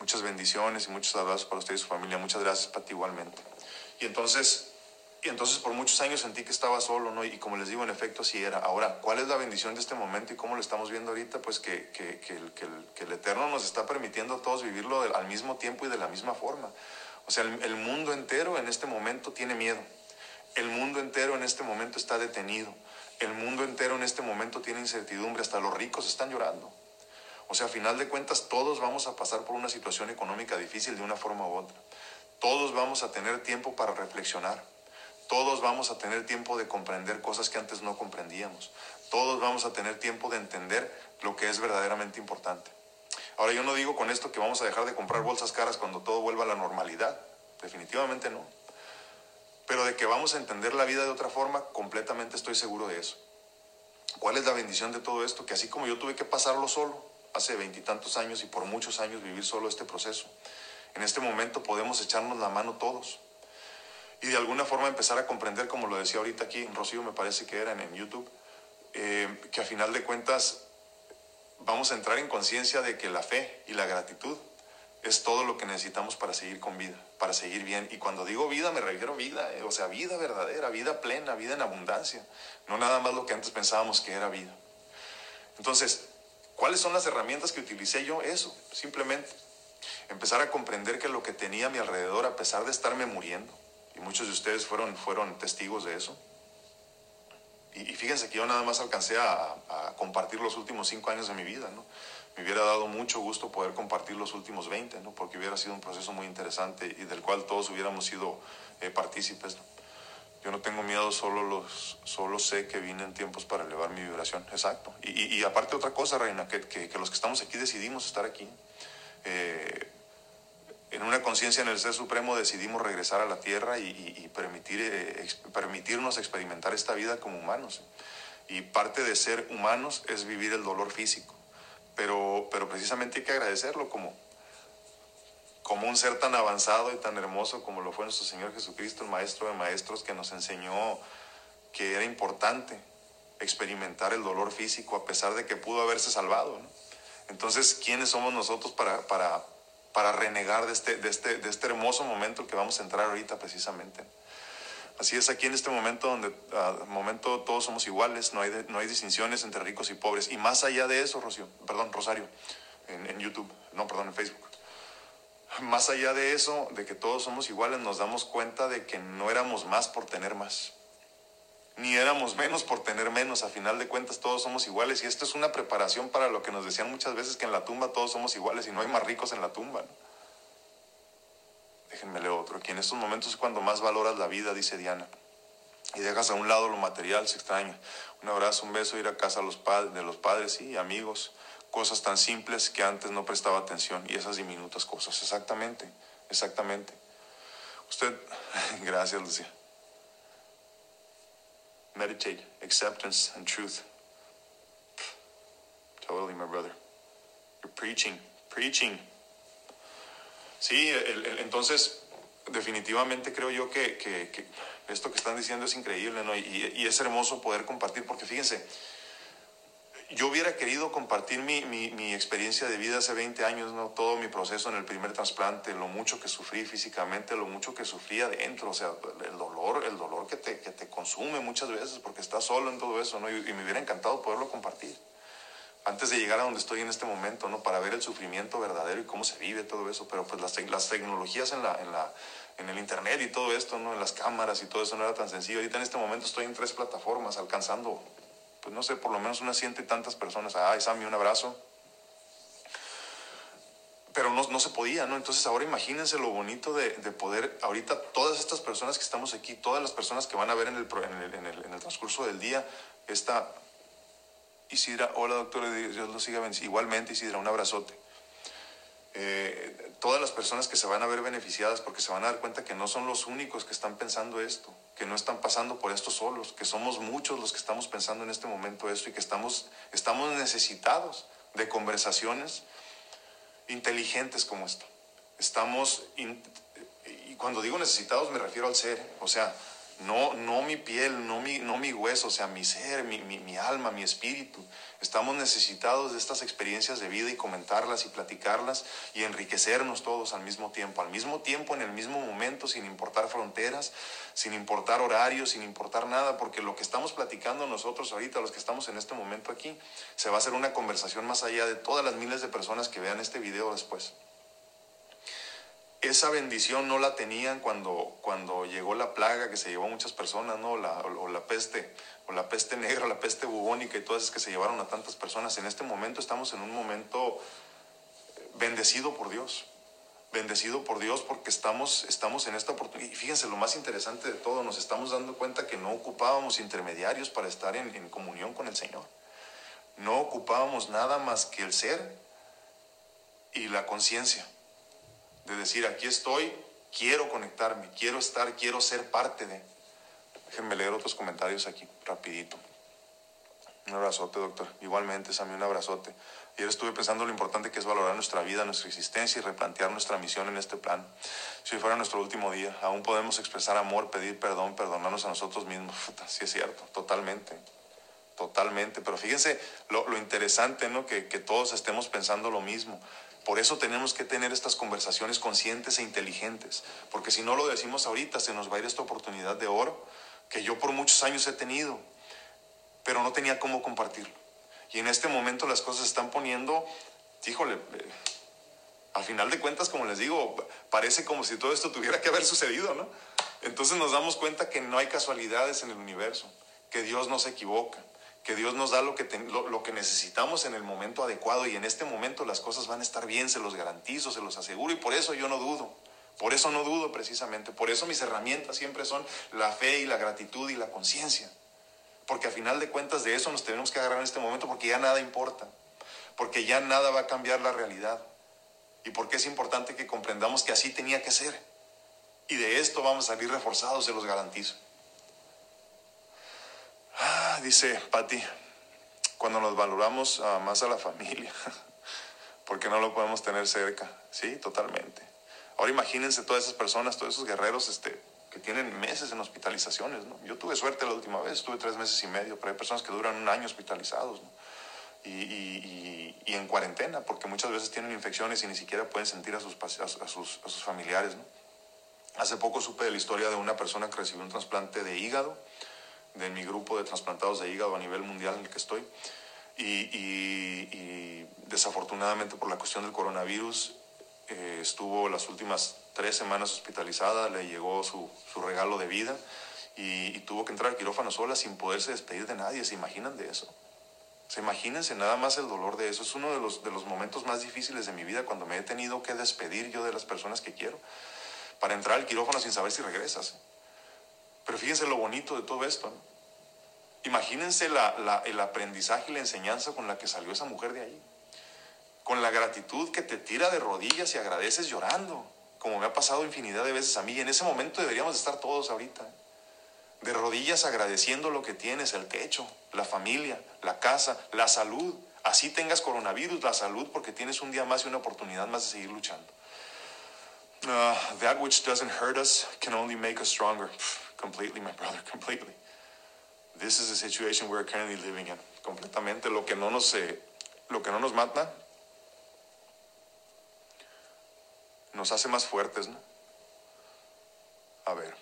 Muchas bendiciones y muchos abrazos para ustedes y su familia. Muchas gracias para ti igualmente. Y entonces, y entonces por muchos años sentí que estaba solo, ¿no? Y como les digo, en efecto así era. Ahora, ¿cuál es la bendición de este momento y cómo lo estamos viendo ahorita? Pues que, que, que, el, el, Eterno nos está permitiendo a todos vivirlo al mismo tiempo y de la misma forma. O sea, el, el mundo entero en este momento tiene miedo. El mundo entero en este momento está detenido. El mundo entero en este momento tiene incertidumbre. Hasta los ricos están llorando. O sea, a final de cuentas, todos vamos a pasar por una situación económica difícil de una forma u otra. Todos vamos a tener tiempo para reflexionar. Todos vamos a tener tiempo de comprender cosas que antes no comprendíamos. Todos vamos a tener tiempo de entender lo que es verdaderamente importante. Ahora yo no digo con esto que vamos a dejar de comprar bolsas caras cuando todo vuelva a la normalidad. Definitivamente no. Pero de que vamos a entender la vida de otra forma, completamente estoy seguro de eso. ¿Cuál es la bendición de todo esto? Que así como yo tuve que pasarlo solo hace veintitantos años y por muchos años vivir solo este proceso, en este momento podemos echarnos la mano todos y de alguna forma empezar a comprender, como lo decía ahorita aquí, Rocío me parece que era en YouTube, eh, que a final de cuentas vamos a entrar en conciencia de que la fe y la gratitud es todo lo que necesitamos para seguir con vida, para seguir bien. Y cuando digo vida me refiero a vida, eh, o sea, vida verdadera, vida plena, vida en abundancia, no nada más lo que antes pensábamos que era vida. Entonces, ¿cuáles son las herramientas que utilicé yo? Eso, simplemente empezar a comprender que lo que tenía a mi alrededor, a pesar de estarme muriendo, y muchos de ustedes fueron, fueron testigos de eso. Y, fíjense que yo nada más alcancé a, compartir los últimos cinco años de mi vida, ¿no? Me hubiera dado mucho gusto poder compartir los últimos 20, ¿no? Porque hubiera sido un proceso muy interesante y del cual todos hubiéramos sido eh, partícipes, Yo no tengo miedo, solo, los, solo sé que vienen tiempos para elevar mi vibración. Exacto. Y, y, aparte otra cosa, Reina, que, que, que, los que estamos aquí decidimos estar aquí. Eh, en una conciencia en el Ser Supremo decidimos regresar a la Tierra y, permitir, eh, permitirnos experimentar esta vida como humanos. Y parte de ser humanos es vivir el dolor físico. Pero, pero precisamente hay que agradecerlo como, como un ser tan avanzado y tan hermoso como lo fue nuestro Señor Jesucristo, el Maestro de Maestros, que nos enseñó que era importante experimentar el dolor físico a pesar de que pudo haberse salvado. Entonces, ¿quiénes somos nosotros para, para, para renegar de este, de, este, de este hermoso momento que vamos a entrar ahorita precisamente. Así es aquí en este momento donde uh, momento todos somos iguales, no hay, no hay distinciones entre ricos y pobres. Y más allá de eso, Rocío, perdón, Rosario, en, en YouTube, no, perdón, en Facebook. Más allá de eso, de que todos somos iguales, nos damos cuenta de que no éramos más por tener más ni éramos menos por tener menos. A final de cuentas todos somos iguales y esto es una preparación para lo que nos decían muchas veces que en la tumba todos somos iguales y no hay más ricos en la tumba. Déjenme leer otro. Aquí en estos momentos es cuando más valoras la vida, dice Diana. Y dejas a un lado lo material, se extraña. Un abrazo, un beso, ir a casa de los padres y amigos. Cosas tan simples que antes no prestaba atención y esas diminutas cosas. Exactamente, exactamente. Usted, [laughs] gracias Lucía meditate, acceptance, and truth. Totally, my brother. You're preaching, preaching. Sí, entonces, definitivamente creo yo que, que, esto que están diciendo es increíble, ¿no? Y, es hermoso poder compartir, porque fíjense, yo hubiera querido compartir mi, mi, mi, experiencia de vida hace 20 años, ¿no? todo mi proceso en el primer trasplante, lo mucho que sufrí físicamente, lo mucho que sufrí adentro, o sea, el dolor, el dolor que te, que te consume muchas veces porque estás solo en todo eso, ¿no? Y, me hubiera encantado poderlo compartir antes de llegar a donde estoy en este momento, ¿no? Para ver el sufrimiento verdadero y cómo se vive todo eso, pero pues las, las tecnologías en la, en la en el internet y todo esto, ¿no? En las cámaras y todo eso no era tan sencillo. Ahorita en este momento estoy en tres plataformas alcanzando pues no sé, por lo menos unas ciento y tantas personas. Ay, Sammy, un abrazo. Pero no, no, se podía, ¿no? Entonces ahora imagínense lo bonito de, de, poder, ahorita todas estas personas que estamos aquí, todas las personas que van a ver en el, en el, en el, transcurso del día, esta Isidra, hola doctor, Dios lo siga Igualmente Isidra, un abrazote. Eh, todas las personas que se van a ver beneficiadas porque se van a dar cuenta que no son los únicos que están pensando esto, que no están pasando por esto solos, que somos muchos los que estamos pensando en este momento esto y que estamos, estamos necesitados de conversaciones inteligentes como esta. Estamos, y cuando digo necesitados me refiero al ser, o sea, no, no mi piel, no mi, no mi hueso, o sea, mi ser, mi, mi, mi, alma, mi espíritu. Estamos necesitados de estas experiencias de vida y comentarlas y platicarlas y enriquecernos todos al mismo tiempo, al mismo tiempo, en el mismo momento, sin importar fronteras, sin importar horarios, sin importar nada, porque lo que estamos platicando nosotros ahorita, los que estamos en este momento aquí, se va a hacer una conversación más allá de todas las miles de personas que vean este video después esa bendición no la tenían cuando, cuando llegó la plaga que se llevó a muchas personas, ¿no? La, o, la peste, o la peste negra, la peste bubónica y todas esas que se llevaron a tantas personas. En este momento estamos en un momento bendecido por Dios. Bendecido por Dios porque estamos, estamos en esta oportunidad. Y fíjense, lo más interesante de todo, nos estamos dando cuenta que no ocupábamos intermediarios para estar en comunión con el Señor. No ocupábamos nada más que el ser y la conciencia de decir, aquí estoy, quiero conectarme, quiero estar, quiero ser parte de. Déjenme leer otros comentarios aquí, rapidito. Un abrazote, doctor. Igualmente, Sammy, un abrazote. Ayer estuve pensando lo importante que es valorar nuestra vida, nuestra existencia y replantear nuestra misión en este plan. Si hoy fuera nuestro último día, aún podemos expresar amor, pedir perdón, perdonarnos a nosotros mismos. [laughs] Sí es cierto, totalmente. Totalmente. Pero fíjense lo, lo interesante, ¿no? Que, que todos estemos pensando lo mismo. Por eso tenemos que tener estas conversaciones conscientes e inteligentes, porque si no lo decimos ahorita, se nos va a ir esta oportunidad de oro que yo por muchos años he tenido, pero no tenía cómo compartirlo. Y en este momento las cosas se están poniendo, híjole, eh, al final de cuentas, como les digo, parece como si todo esto tuviera que haber sucedido, ¿no? Entonces nos damos cuenta que no hay casualidades en el universo, que Dios no se equivoca que Dios nos da lo que, lo, que necesitamos en el momento adecuado y en este momento las cosas van a estar bien, se los garantizo, se los aseguro y por eso yo no dudo. Por eso no dudo precisamente, por eso mis herramientas siempre son la fe y la gratitud y la conciencia. Porque a final de cuentas de eso nos tenemos que agarrar en este momento porque ya nada importa, porque ya nada va a cambiar la realidad y porque es importante que comprendamos que así tenía que ser. Y de esto vamos a salir reforzados, se los garantizo. Ah, dice Patti, cuando nos valoramos más a la familia, [laughs] porque no lo podemos tener cerca. Sí, totalmente. Ahora imagínense todas esas personas, todos esos guerreros este, que tienen meses en hospitalizaciones. ¿no? Yo tuve suerte la última vez, tuve tres meses y medio, pero hay personas que duran un año hospitalizados. Y, en cuarentena, porque muchas veces tienen infecciones y ni siquiera pueden sentir a sus, a sus, a sus familiares. ¿no? Hace poco supe de la historia de una persona que recibió un trasplante de hígado de mi grupo de trasplantados de hígado a nivel mundial en el que estoy. Y, desafortunadamente por la cuestión del coronavirus eh, estuvo las últimas tres semanas hospitalizada, le llegó su, su regalo de vida y, tuvo que entrar al quirófano sola sin poderse despedir de nadie. ¿Se imaginan de eso? Se imagínense nada más el dolor de eso. Es uno de los, de los momentos más difíciles de mi vida cuando me he tenido que despedir yo de las personas que quiero para entrar al quirófano sin saber si regresas. Pero fíjense lo bonito de todo esto. Imagínense el aprendizaje y la enseñanza con la que salió esa mujer de ahí. Con la gratitud que te tira de rodillas y agradeces llorando, como me ha pasado infinidad de veces a mí. Y en ese momento deberíamos estar todos ahorita. De rodillas agradeciendo lo que tienes, el techo, la familia, la casa, la salud. Así tengas coronavirus, la salud, porque tienes un día más y una oportunidad más de seguir luchando. Uh, that which doesn't hurt us can only make us stronger. Completely, my brother, [laughs] completely. This is the situation we're currently living in. Completamente lo que no nos, eh, lo que no nos mata nos hace más fuertes, ¿no? A ver,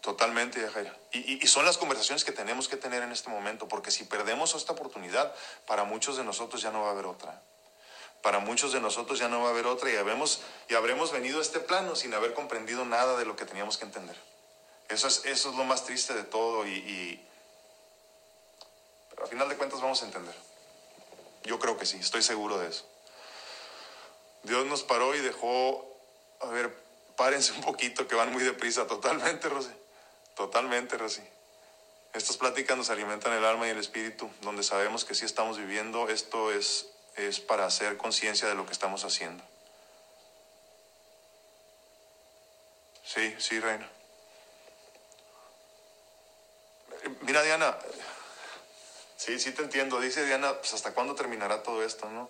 totalmente, y, y son las conversaciones que tenemos que tener en este momento, porque si perdemos esta oportunidad, para muchos de nosotros ya no va a haber otra. Para muchos de nosotros ya no va a haber otra y, habemos, y habremos venido a este plano sin haber comprendido nada de lo que teníamos que entender. Eso es, eso es lo más triste de todo y, Pero al final de cuentas vamos a entender. Yo creo que sí, estoy seguro de eso. Dios nos paró y dejó, a ver, párense un poquito que van muy deprisa, totalmente, Rosy. Totalmente, Rosy. Estas pláticas nos alimentan el alma y el espíritu, donde sabemos que si estamos viviendo, esto es, es para hacer conciencia de lo que estamos haciendo. Sí, sí, Reina. Mira, Diana, sí, sí te entiendo. Dice Diana, pues hasta cuándo terminará todo esto, ¿no?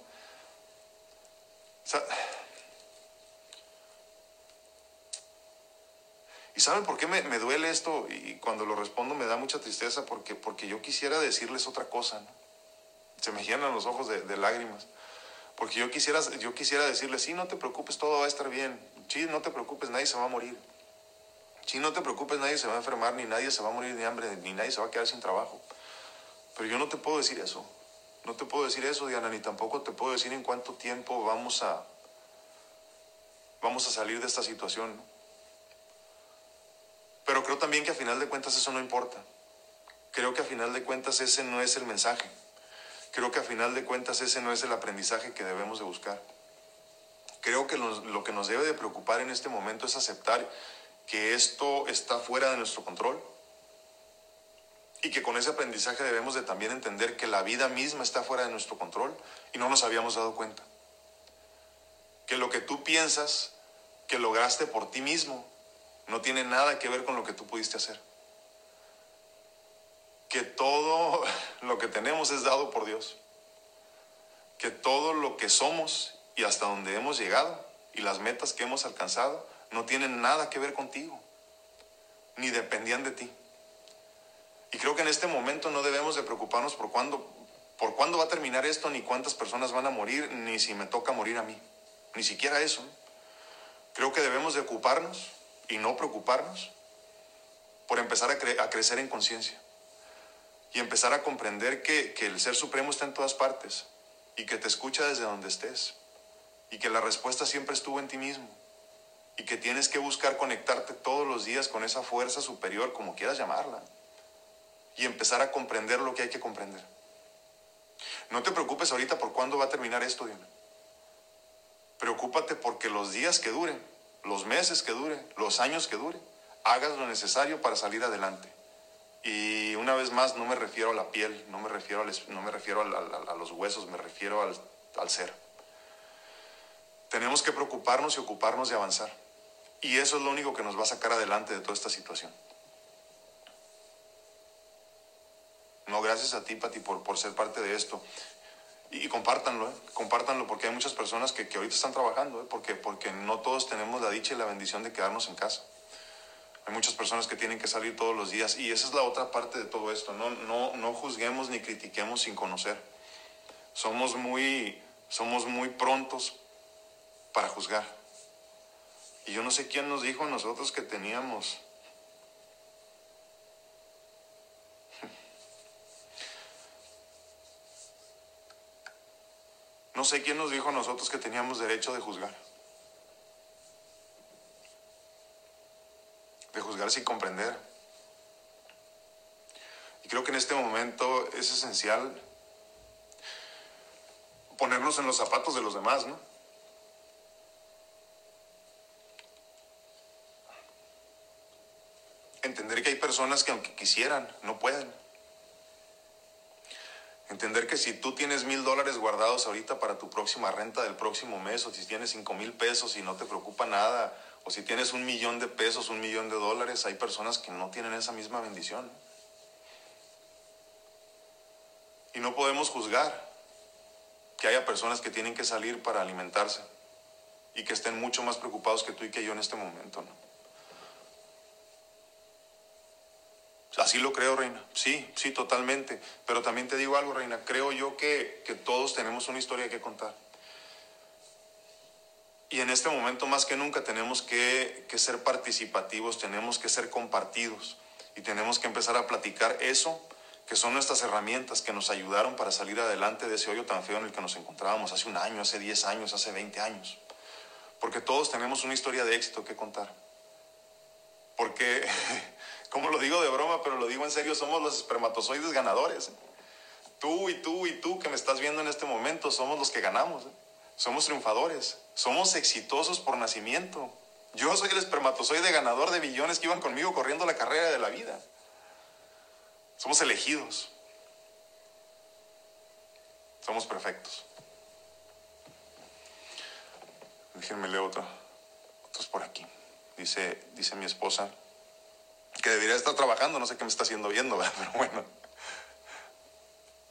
saben por qué me, me, duele esto? Y cuando lo respondo me da mucha tristeza porque, porque yo quisiera decirles otra cosa. ¿no? Se me llenan los ojos de, de, lágrimas. Porque yo quisiera, yo quisiera decirles, sí, no te preocupes, todo va a estar bien. Sí, no te preocupes, nadie se va a morir. Sí, no te preocupes, nadie se va a enfermar, ni nadie se va a morir de hambre, ni nadie se va a quedar sin trabajo. Pero yo no te puedo decir eso. No te puedo decir eso, Diana, ni tampoco te puedo decir en cuánto tiempo vamos a, vamos a salir de esta situación. Pero creo también que a final de cuentas eso no importa. Creo que a final de cuentas ese no es el mensaje. Creo que a final de cuentas ese no es el aprendizaje que debemos de buscar. Creo que lo, lo que nos debe de preocupar en este momento es aceptar que esto está fuera de nuestro control y que con ese aprendizaje debemos de también entender que la vida misma está fuera de nuestro control y no nos habíamos dado cuenta. Que lo que tú piensas que lograste por ti mismo no tiene nada que ver con lo que tú pudiste hacer. Que todo [laughs] lo que tenemos es dado por Dios. Que todo lo que somos y hasta donde hemos llegado y las metas que hemos alcanzado no tienen nada que ver contigo, ni dependían de ti. Y creo que en este momento no debemos de preocuparnos por cuándo, por cuándo va a terminar esto, ni cuántas personas van a morir, ni si me toca morir a mí. Ni siquiera eso. Creo que debemos de ocuparnos y no preocuparnos por empezar a, cre a crecer en conciencia y empezar a comprender que el Ser Supremo está en todas partes y que te escucha desde donde estés y que la respuesta siempre estuvo en ti mismo y que tienes que buscar conectarte todos los días con esa fuerza superior, como quieras llamarla, y empezar a comprender lo que hay que comprender. No te preocupes ahorita por cuándo va a terminar esto, Diana. Preocúpate porque los días que duren, los meses que duren, los años que duren, hagas lo necesario para salir adelante. Y una vez más, no me refiero a la piel, no me refiero, al, no me refiero a, los huesos, me refiero al ser. Tenemos que preocuparnos y ocuparnos de avanzar. Y eso es lo único que nos va a sacar adelante de toda esta situación. No, gracias a ti, Pati, por, por ser parte de esto. Y, y compártanlo, ¿eh? compártanlo, porque hay muchas personas que, que ahorita están trabajando, ¿eh? porque, porque no todos tenemos la dicha y la bendición de quedarnos en casa. Hay muchas personas que tienen que salir todos los días y esa es la otra parte de todo esto. No, no, no juzguemos ni critiquemos sin conocer. Somos muy, somos muy prontos para juzgar. Y yo no sé quién nos dijo a nosotros que teníamos. No sé quién nos dijo a nosotros que teníamos derecho de juzgar. De juzgar sin comprender. Y creo que en este momento es esencial ponernos en los zapatos de los demás, ¿no? Entender que hay personas que aunque quisieran, no pueden. Entender que si tú tienes mil dólares guardados ahorita para tu próxima renta del próximo mes, o si tienes cinco mil pesos y no te preocupa nada, o si tienes un millón de pesos, un millón de dólares, hay personas que no tienen esa misma bendición. Y no podemos juzgar que haya personas que tienen que salir para alimentarse y que estén mucho más preocupados que tú y que yo en este momento, ¿no? Así lo creo, Reina. Sí, sí, totalmente. Pero también te digo algo, Reina. Creo yo que, que todos tenemos una historia que contar. Y en este momento más que nunca tenemos que, que, ser participativos, tenemos que ser compartidos y tenemos que empezar a platicar eso, que son nuestras herramientas que nos ayudaron para salir adelante de ese hoyo tan feo en el que nos encontrábamos hace un año, hace 10 años, hace 20 años. Porque todos tenemos una historia de éxito que contar. Porque [laughs] como lo digo de broma, pero lo digo en serio, somos los espermatozoides ganadores. Tú y tú y tú que me estás viendo en este momento, somos los que ganamos. ¿eh? Somos triunfadores, somos exitosos por nacimiento. Yo soy el espermatozoide ganador de billones que iban conmigo corriendo la carrera de la vida. Somos elegidos. Somos perfectos. Déjenme leer otro. Otros por aquí. Dice, dice mi esposa que debería estar trabajando, no sé qué me está haciendo viendo, [laughs] ¿verdad? pero bueno.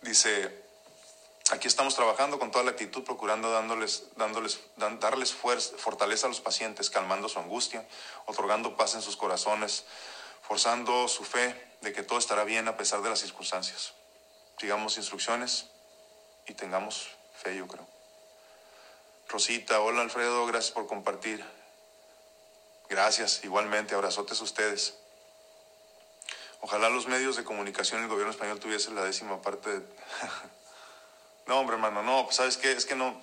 Dice, Aquí estamos trabajando con toda la actitud, procurando dándoles, dándoles, darles fuerza, fortaleza a los pacientes, calmando su angustia, otorgando paz en sus corazones, forzando su fe de que todo estará bien a pesar de las circunstancias. Sigamos instrucciones y tengamos fe, yo creo. Rosita, hola Alfredo, gracias por compartir. Gracias, igualmente, abrazotes a ustedes. Ojalá los medios de comunicación y el gobierno español tuviesen la décima parte de... [laughs] no, hombre, hermano, no, pues sabes qué, es que no...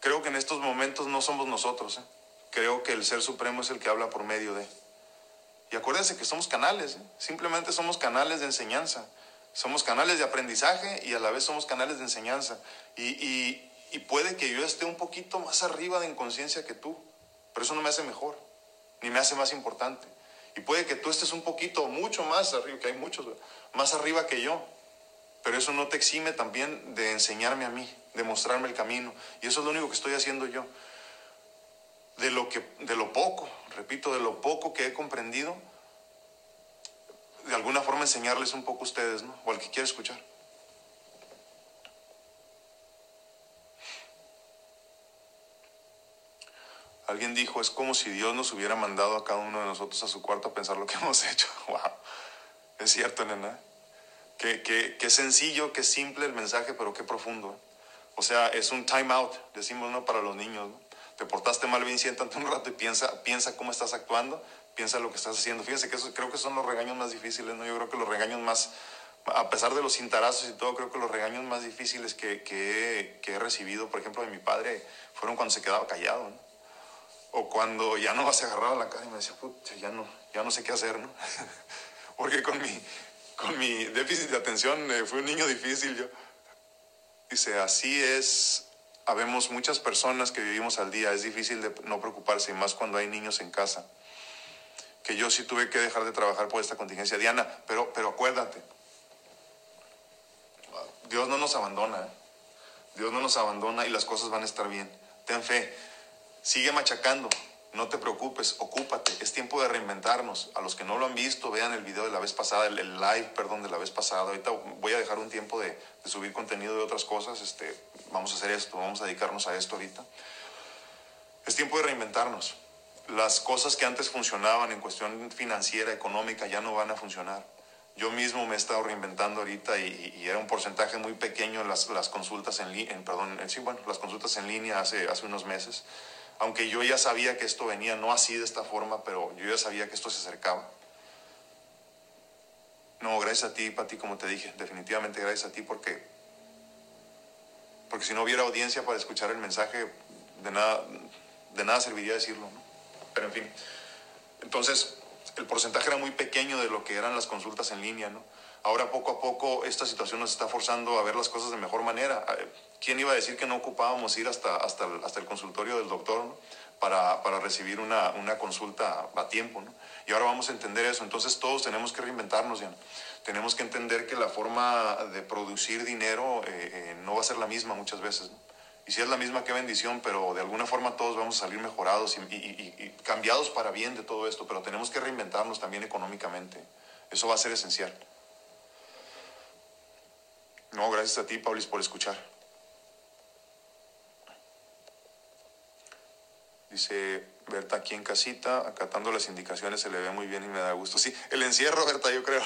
Creo que en estos momentos no somos nosotros. ¿eh? Creo que el Ser Supremo es el que habla por medio de... Y acuérdense que somos canales, ¿eh? simplemente somos canales de enseñanza. Somos canales de aprendizaje y a la vez somos canales de enseñanza. Y puede que yo esté un poquito más arriba de inconsciencia que tú, pero eso no me hace mejor, ni me hace más importante. Y puede que tú estés un poquito, mucho más arriba, que hay muchos, más arriba que yo, pero eso no te exime también de enseñarme a mí, de mostrarme el camino. Y eso es lo único que estoy haciendo yo. De lo, que, de lo poco, repito, de lo poco que he comprendido, de alguna forma enseñarles un poco a ustedes, ¿no? O al que quiera escuchar. Alguien dijo, es como si Dios nos hubiera mandado a cada uno de nosotros a su cuarto a pensar lo que [laughs] hemos hecho. [laughs] ¡Wow! Es cierto, nena. Qué, sencillo, qué simple el mensaje, pero qué profundo. O sea, es un time out, decimos, ¿no? Para los niños, Te portaste mal, bien, siéntate un rato y piensa, piensa cómo estás actuando, piensa lo que estás haciendo. Fíjense que eso, creo que son los regaños más difíciles, ¿no? Yo creo que los regaños más, a pesar de los cintarazos y todo, creo que los regaños más difíciles que, que, que he recibido, por ejemplo, de mi padre, fueron cuando se quedaba callado, ¿no? O cuando ya no se agarraba la cara y me decía, pucha, ya no, ya no sé qué hacer, ¿no? [laughs] Porque con mi, con mi déficit de atención eh, fui un niño difícil yo. Dice, así es, habemos muchas personas que vivimos al día, es difícil de no preocuparse, y más cuando hay niños en casa. Que yo sí tuve que dejar de trabajar por esta contingencia. Diana, pero, pero acuérdate, Dios no nos abandona, ¿eh? Dios no nos abandona y las cosas van a estar bien. Ten fe. Sigue machacando, no te preocupes, ocúpate, es tiempo de reinventarnos. A los que no lo han visto, vean el video de la vez pasada, el, live, perdón, de la vez pasada. Ahorita voy a dejar un tiempo de, subir contenido de otras cosas. Este, vamos a hacer esto, vamos a dedicarnos a esto ahorita. Es tiempo de reinventarnos. Las cosas que antes funcionaban en cuestión financiera, económica, ya no van a funcionar. Yo mismo me he estado reinventando ahorita y, era un porcentaje muy pequeño las, las consultas en, en perdón, sí, bueno, las consultas en línea hace, hace unos meses aunque yo ya sabía que esto venía no así de esta forma, pero yo ya sabía que esto se acercaba. No, gracias a ti, Pati, como te dije, definitivamente gracias a ti porque, porque si no hubiera audiencia para escuchar el mensaje, de nada, de nada serviría decirlo. Pero en fin, entonces el porcentaje era muy pequeño de lo que eran las consultas en línea, ¿no? Ahora poco a poco esta situación nos está forzando a ver las cosas de mejor manera. Eh, ¿Quién iba a decir que no ocupábamos ir hasta, hasta, el, hasta el consultorio del doctor para, para, recibir una, una, consulta a tiempo? ¿no? Y ahora vamos a entender eso. Entonces todos tenemos que reinventarnos ya. Tenemos que entender que la forma de producir dinero eh, eh, no va a ser la misma muchas veces. Y si es la misma, qué bendición, pero de alguna forma todos vamos a salir mejorados y cambiados para bien de todo esto, pero tenemos que reinventarnos también económicamente. Eso va a ser esencial. No, gracias a ti, Paulis, por escuchar. Dice Berta aquí en casita, acatando las indicaciones, se le ve muy bien y me da gusto. Sí, el encierro, Berta, yo creo.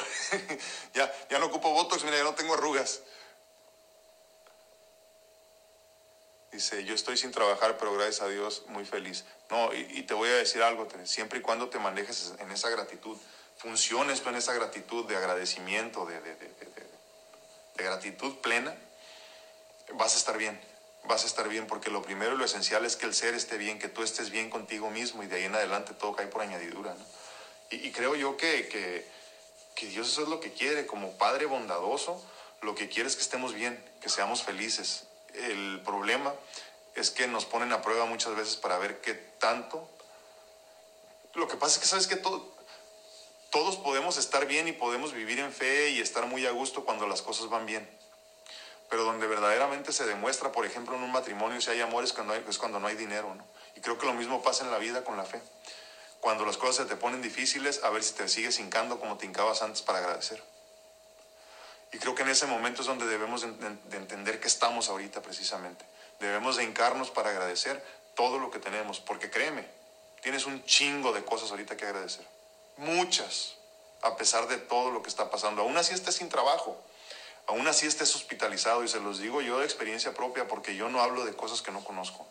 [laughs] ya, ya no ocupo botox, mira, ya no tengo arrugas. Dice, yo estoy sin trabajar, pero gracias a Dios muy feliz. No, y, te voy a decir algo, siempre y cuando te manejes en esa gratitud, funciones en esa gratitud de agradecimiento, de, de de gratitud plena, vas a estar bien. Vas a estar bien porque lo primero y lo esencial es que el ser esté bien, que tú estés bien contigo mismo y de ahí en adelante todo cae por añadidura. Y, creo yo que, que, que Dios eso es lo que quiere, como Padre bondadoso, lo que quiere es que estemos bien, que seamos felices. El problema es que nos ponen a prueba muchas veces para ver qué tanto. Lo que pasa es que sabes que todo, todos podemos estar bien y podemos vivir en fe y estar muy a gusto cuando las cosas van bien. Pero donde verdaderamente se demuestra, por ejemplo, en un matrimonio, si hay amor es cuando, no hay dinero. ¿no? Y creo que lo mismo pasa en la vida con la fe. Cuando las cosas se te ponen difíciles, a ver si te sigues hincando como te hincabas antes para agradecer. Y creo que en ese momento es donde debemos de entender que estamos ahorita precisamente. Debemos de hincarnos para agradecer todo lo que tenemos, porque créeme, tienes un chingo de cosas ahorita que agradecer. Muchas, a pesar de todo lo que está pasando. Aún así estés sin trabajo, aún así estés hospitalizado, y se los digo yo de experiencia propia, porque yo no hablo de cosas que no conozco.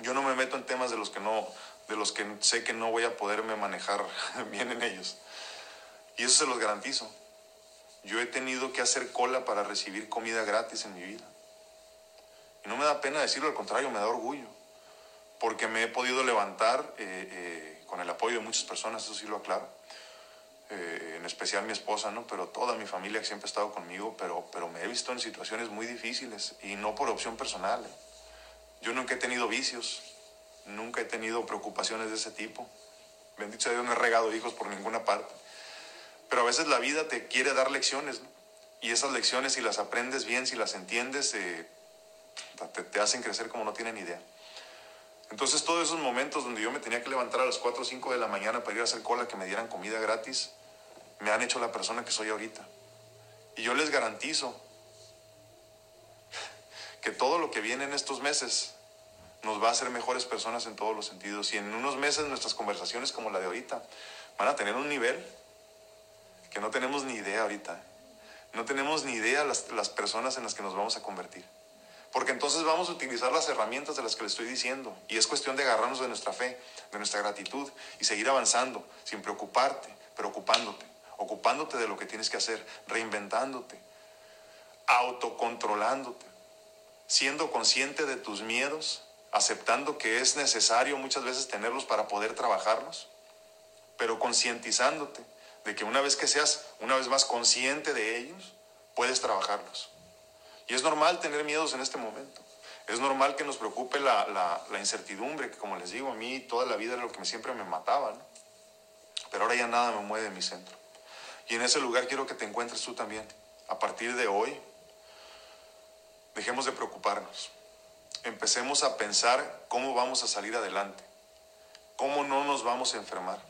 Yo no me meto en temas de los que no, de los que sé que no voy a poderme manejar [laughs] bien en ellos. Y eso se los garantizo. Yo he tenido que hacer cola para recibir comida gratis en mi vida. Y no me da pena decirlo, al contrario, me da orgullo. Porque me he podido levantar eh, eh, con el apoyo de muchas personas, eso sí lo aclaro. Eh, en especial mi esposa, ¿no? Pero toda mi familia que siempre ha estado conmigo, pero, pero me he visto en situaciones muy difíciles y no por opción personal. Yo nunca he tenido vicios, nunca he tenido preocupaciones de ese tipo. Bendito sea Dios, no he regado hijos por ninguna parte. Pero a veces la vida te quiere dar lecciones, Y esas lecciones, si las aprendes bien, si las entiendes, eh, te, hacen crecer como no tienen idea. Entonces, todos esos momentos donde yo me tenía que levantar a las 4 o 5 de la mañana para ir a hacer cola, que me dieran comida gratis, me han hecho la persona que soy ahorita. Y yo les garantizo que todo lo que viene en estos meses nos va a hacer mejores personas en todos los sentidos. Y en unos meses nuestras conversaciones como la de ahorita van a tener un nivel que no tenemos ni idea ahorita. No tenemos ni idea las, las personas en las que nos vamos a convertir. Porque entonces vamos a utilizar las herramientas de las que le estoy diciendo. Y es cuestión de agarrarnos de nuestra fe, de nuestra gratitud y seguir avanzando sin preocuparte, preocupándote, ocupándote de lo que tienes que hacer, reinventándote, autocontrolándote, siendo consciente de tus miedos, aceptando que es necesario muchas veces tenerlos para poder trabajarlos, pero concientizándote de que una vez que seas una vez más consciente de ellos, puedes trabajarlos. Y es normal tener miedos en este momento. Es normal que nos preocupe la, incertidumbre, que como les digo, a mí toda la vida era lo que siempre me mataba. Pero ahora ya nada me mueve de mi centro. Y en ese lugar quiero que te encuentres tú también. A partir de hoy, dejemos de preocuparnos. Empecemos a pensar cómo vamos a salir adelante. Cómo no nos vamos a enfermar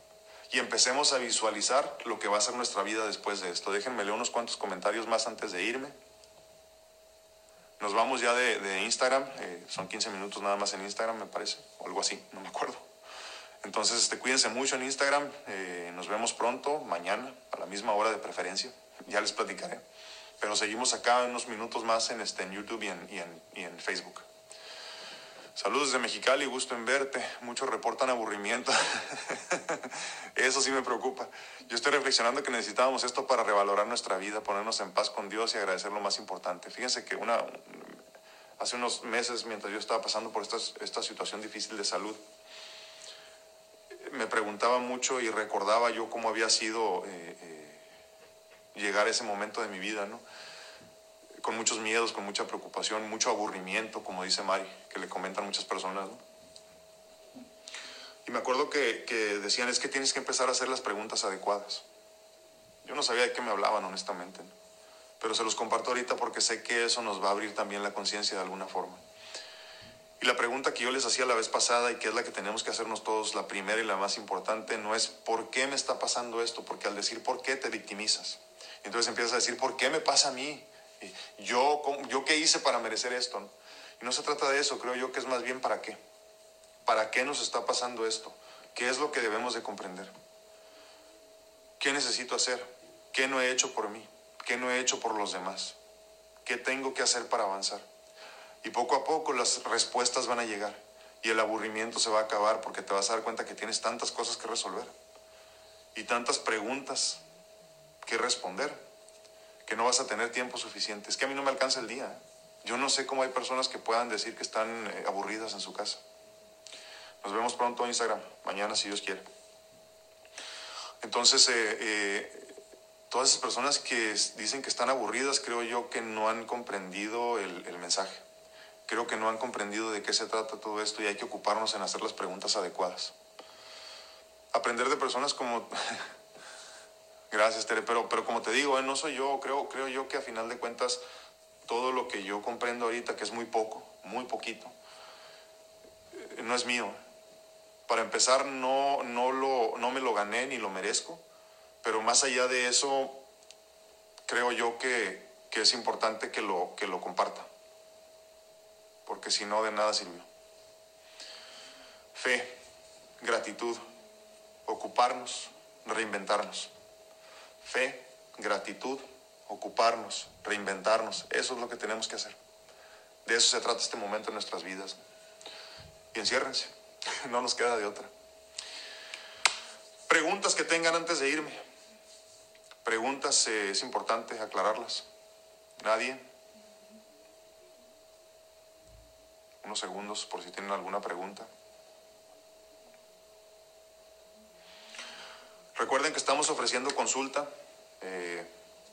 y empecemos a visualizar lo que va a ser nuestra vida después de esto. Déjenme leer unos cuantos comentarios más antes de irme. Nos vamos ya de, Instagram, eh, son 15 minutos nada más en Instagram, me parece, o algo así, no me acuerdo. Entonces, este, cuídense mucho en Instagram, eh, nos vemos pronto, mañana, a la misma hora de preferencia, ya les platicaré. Pero seguimos acá unos minutos más en, este, en YouTube y en, y en Facebook. Saludos de Mexicali, gusto en verte. Muchos reportan aburrimiento. [laughs] Eso sí me preocupa. Yo estoy reflexionando que necesitábamos esto para revalorar nuestra vida, ponernos en paz con Dios y agradecer lo más importante. Fíjense que una, hace unos meses, mientras yo estaba pasando por esta, situación difícil de salud, me preguntaba mucho y recordaba yo cómo había sido eh, eh, llegar a ese momento de mi vida, ¿no? Con muchos miedos, con mucha preocupación, mucho aburrimiento, como dice Mari, que le comentan muchas personas. Y me acuerdo que, decían, es que tienes que empezar a hacer las preguntas adecuadas. Yo no sabía de qué me hablaban, honestamente, pero se los comparto ahorita porque sé que eso nos va a abrir también la conciencia de alguna forma. Y la pregunta que yo les hacía la vez pasada y que es la que tenemos que hacernos todos, la primera y la más importante, no es ¿por qué me está pasando esto? Porque al decir ¿por qué? te victimizas. Entonces empiezas a decir ¿por qué me pasa a mí? Yo, yo qué hice para merecer esto. Y no se trata de eso, creo yo que es más bien para qué. ¿Para qué nos está pasando esto? ¿Qué es lo que debemos de comprender? ¿Qué necesito hacer? ¿Qué no he hecho por mí? ¿Qué no he hecho por los demás? ¿Qué tengo que hacer para avanzar? Y poco a poco las respuestas van a llegar y el aburrimiento se va a acabar porque te vas a dar cuenta que tienes tantas cosas que resolver y tantas preguntas que responder que no vas a tener tiempo suficiente. Es que a mí no me alcanza el día. Yo no sé cómo hay personas que puedan decir que están eh, aburridas en su casa. Nos vemos pronto en Instagram, mañana si Dios quiere. Entonces, eh, eh, todas esas personas que dicen que están aburridas, creo yo que no han comprendido el, el mensaje. Creo que no han comprendido de qué se trata todo esto y hay que ocuparnos en hacer las preguntas adecuadas. Aprender de personas como [laughs] Gracias, Tere. Pero, pero como te digo, eh, no soy yo. Creo, creo yo que a final de cuentas todo lo que yo comprendo ahorita, que es muy poco, muy poquito, eh, no es mío. Para empezar, no, no, lo, no me lo gané ni lo merezco. Pero más allá de eso, creo yo que, que es importante que lo, que lo comparta, porque si no, de nada sirvió. Fe, gratitud, ocuparnos, reinventarnos. Fe, gratitud, ocuparnos, reinventarnos. Eso es lo que tenemos que hacer. De eso se trata este momento en nuestras vidas. Y enciérrense, [laughs] no nos queda de otra. Preguntas que tengan antes de irme. Preguntas, eh, es importante aclararlas. ¿Nadie? Unos segundos por si tienen alguna pregunta. Recuerden que estamos ofreciendo consulta. Eh,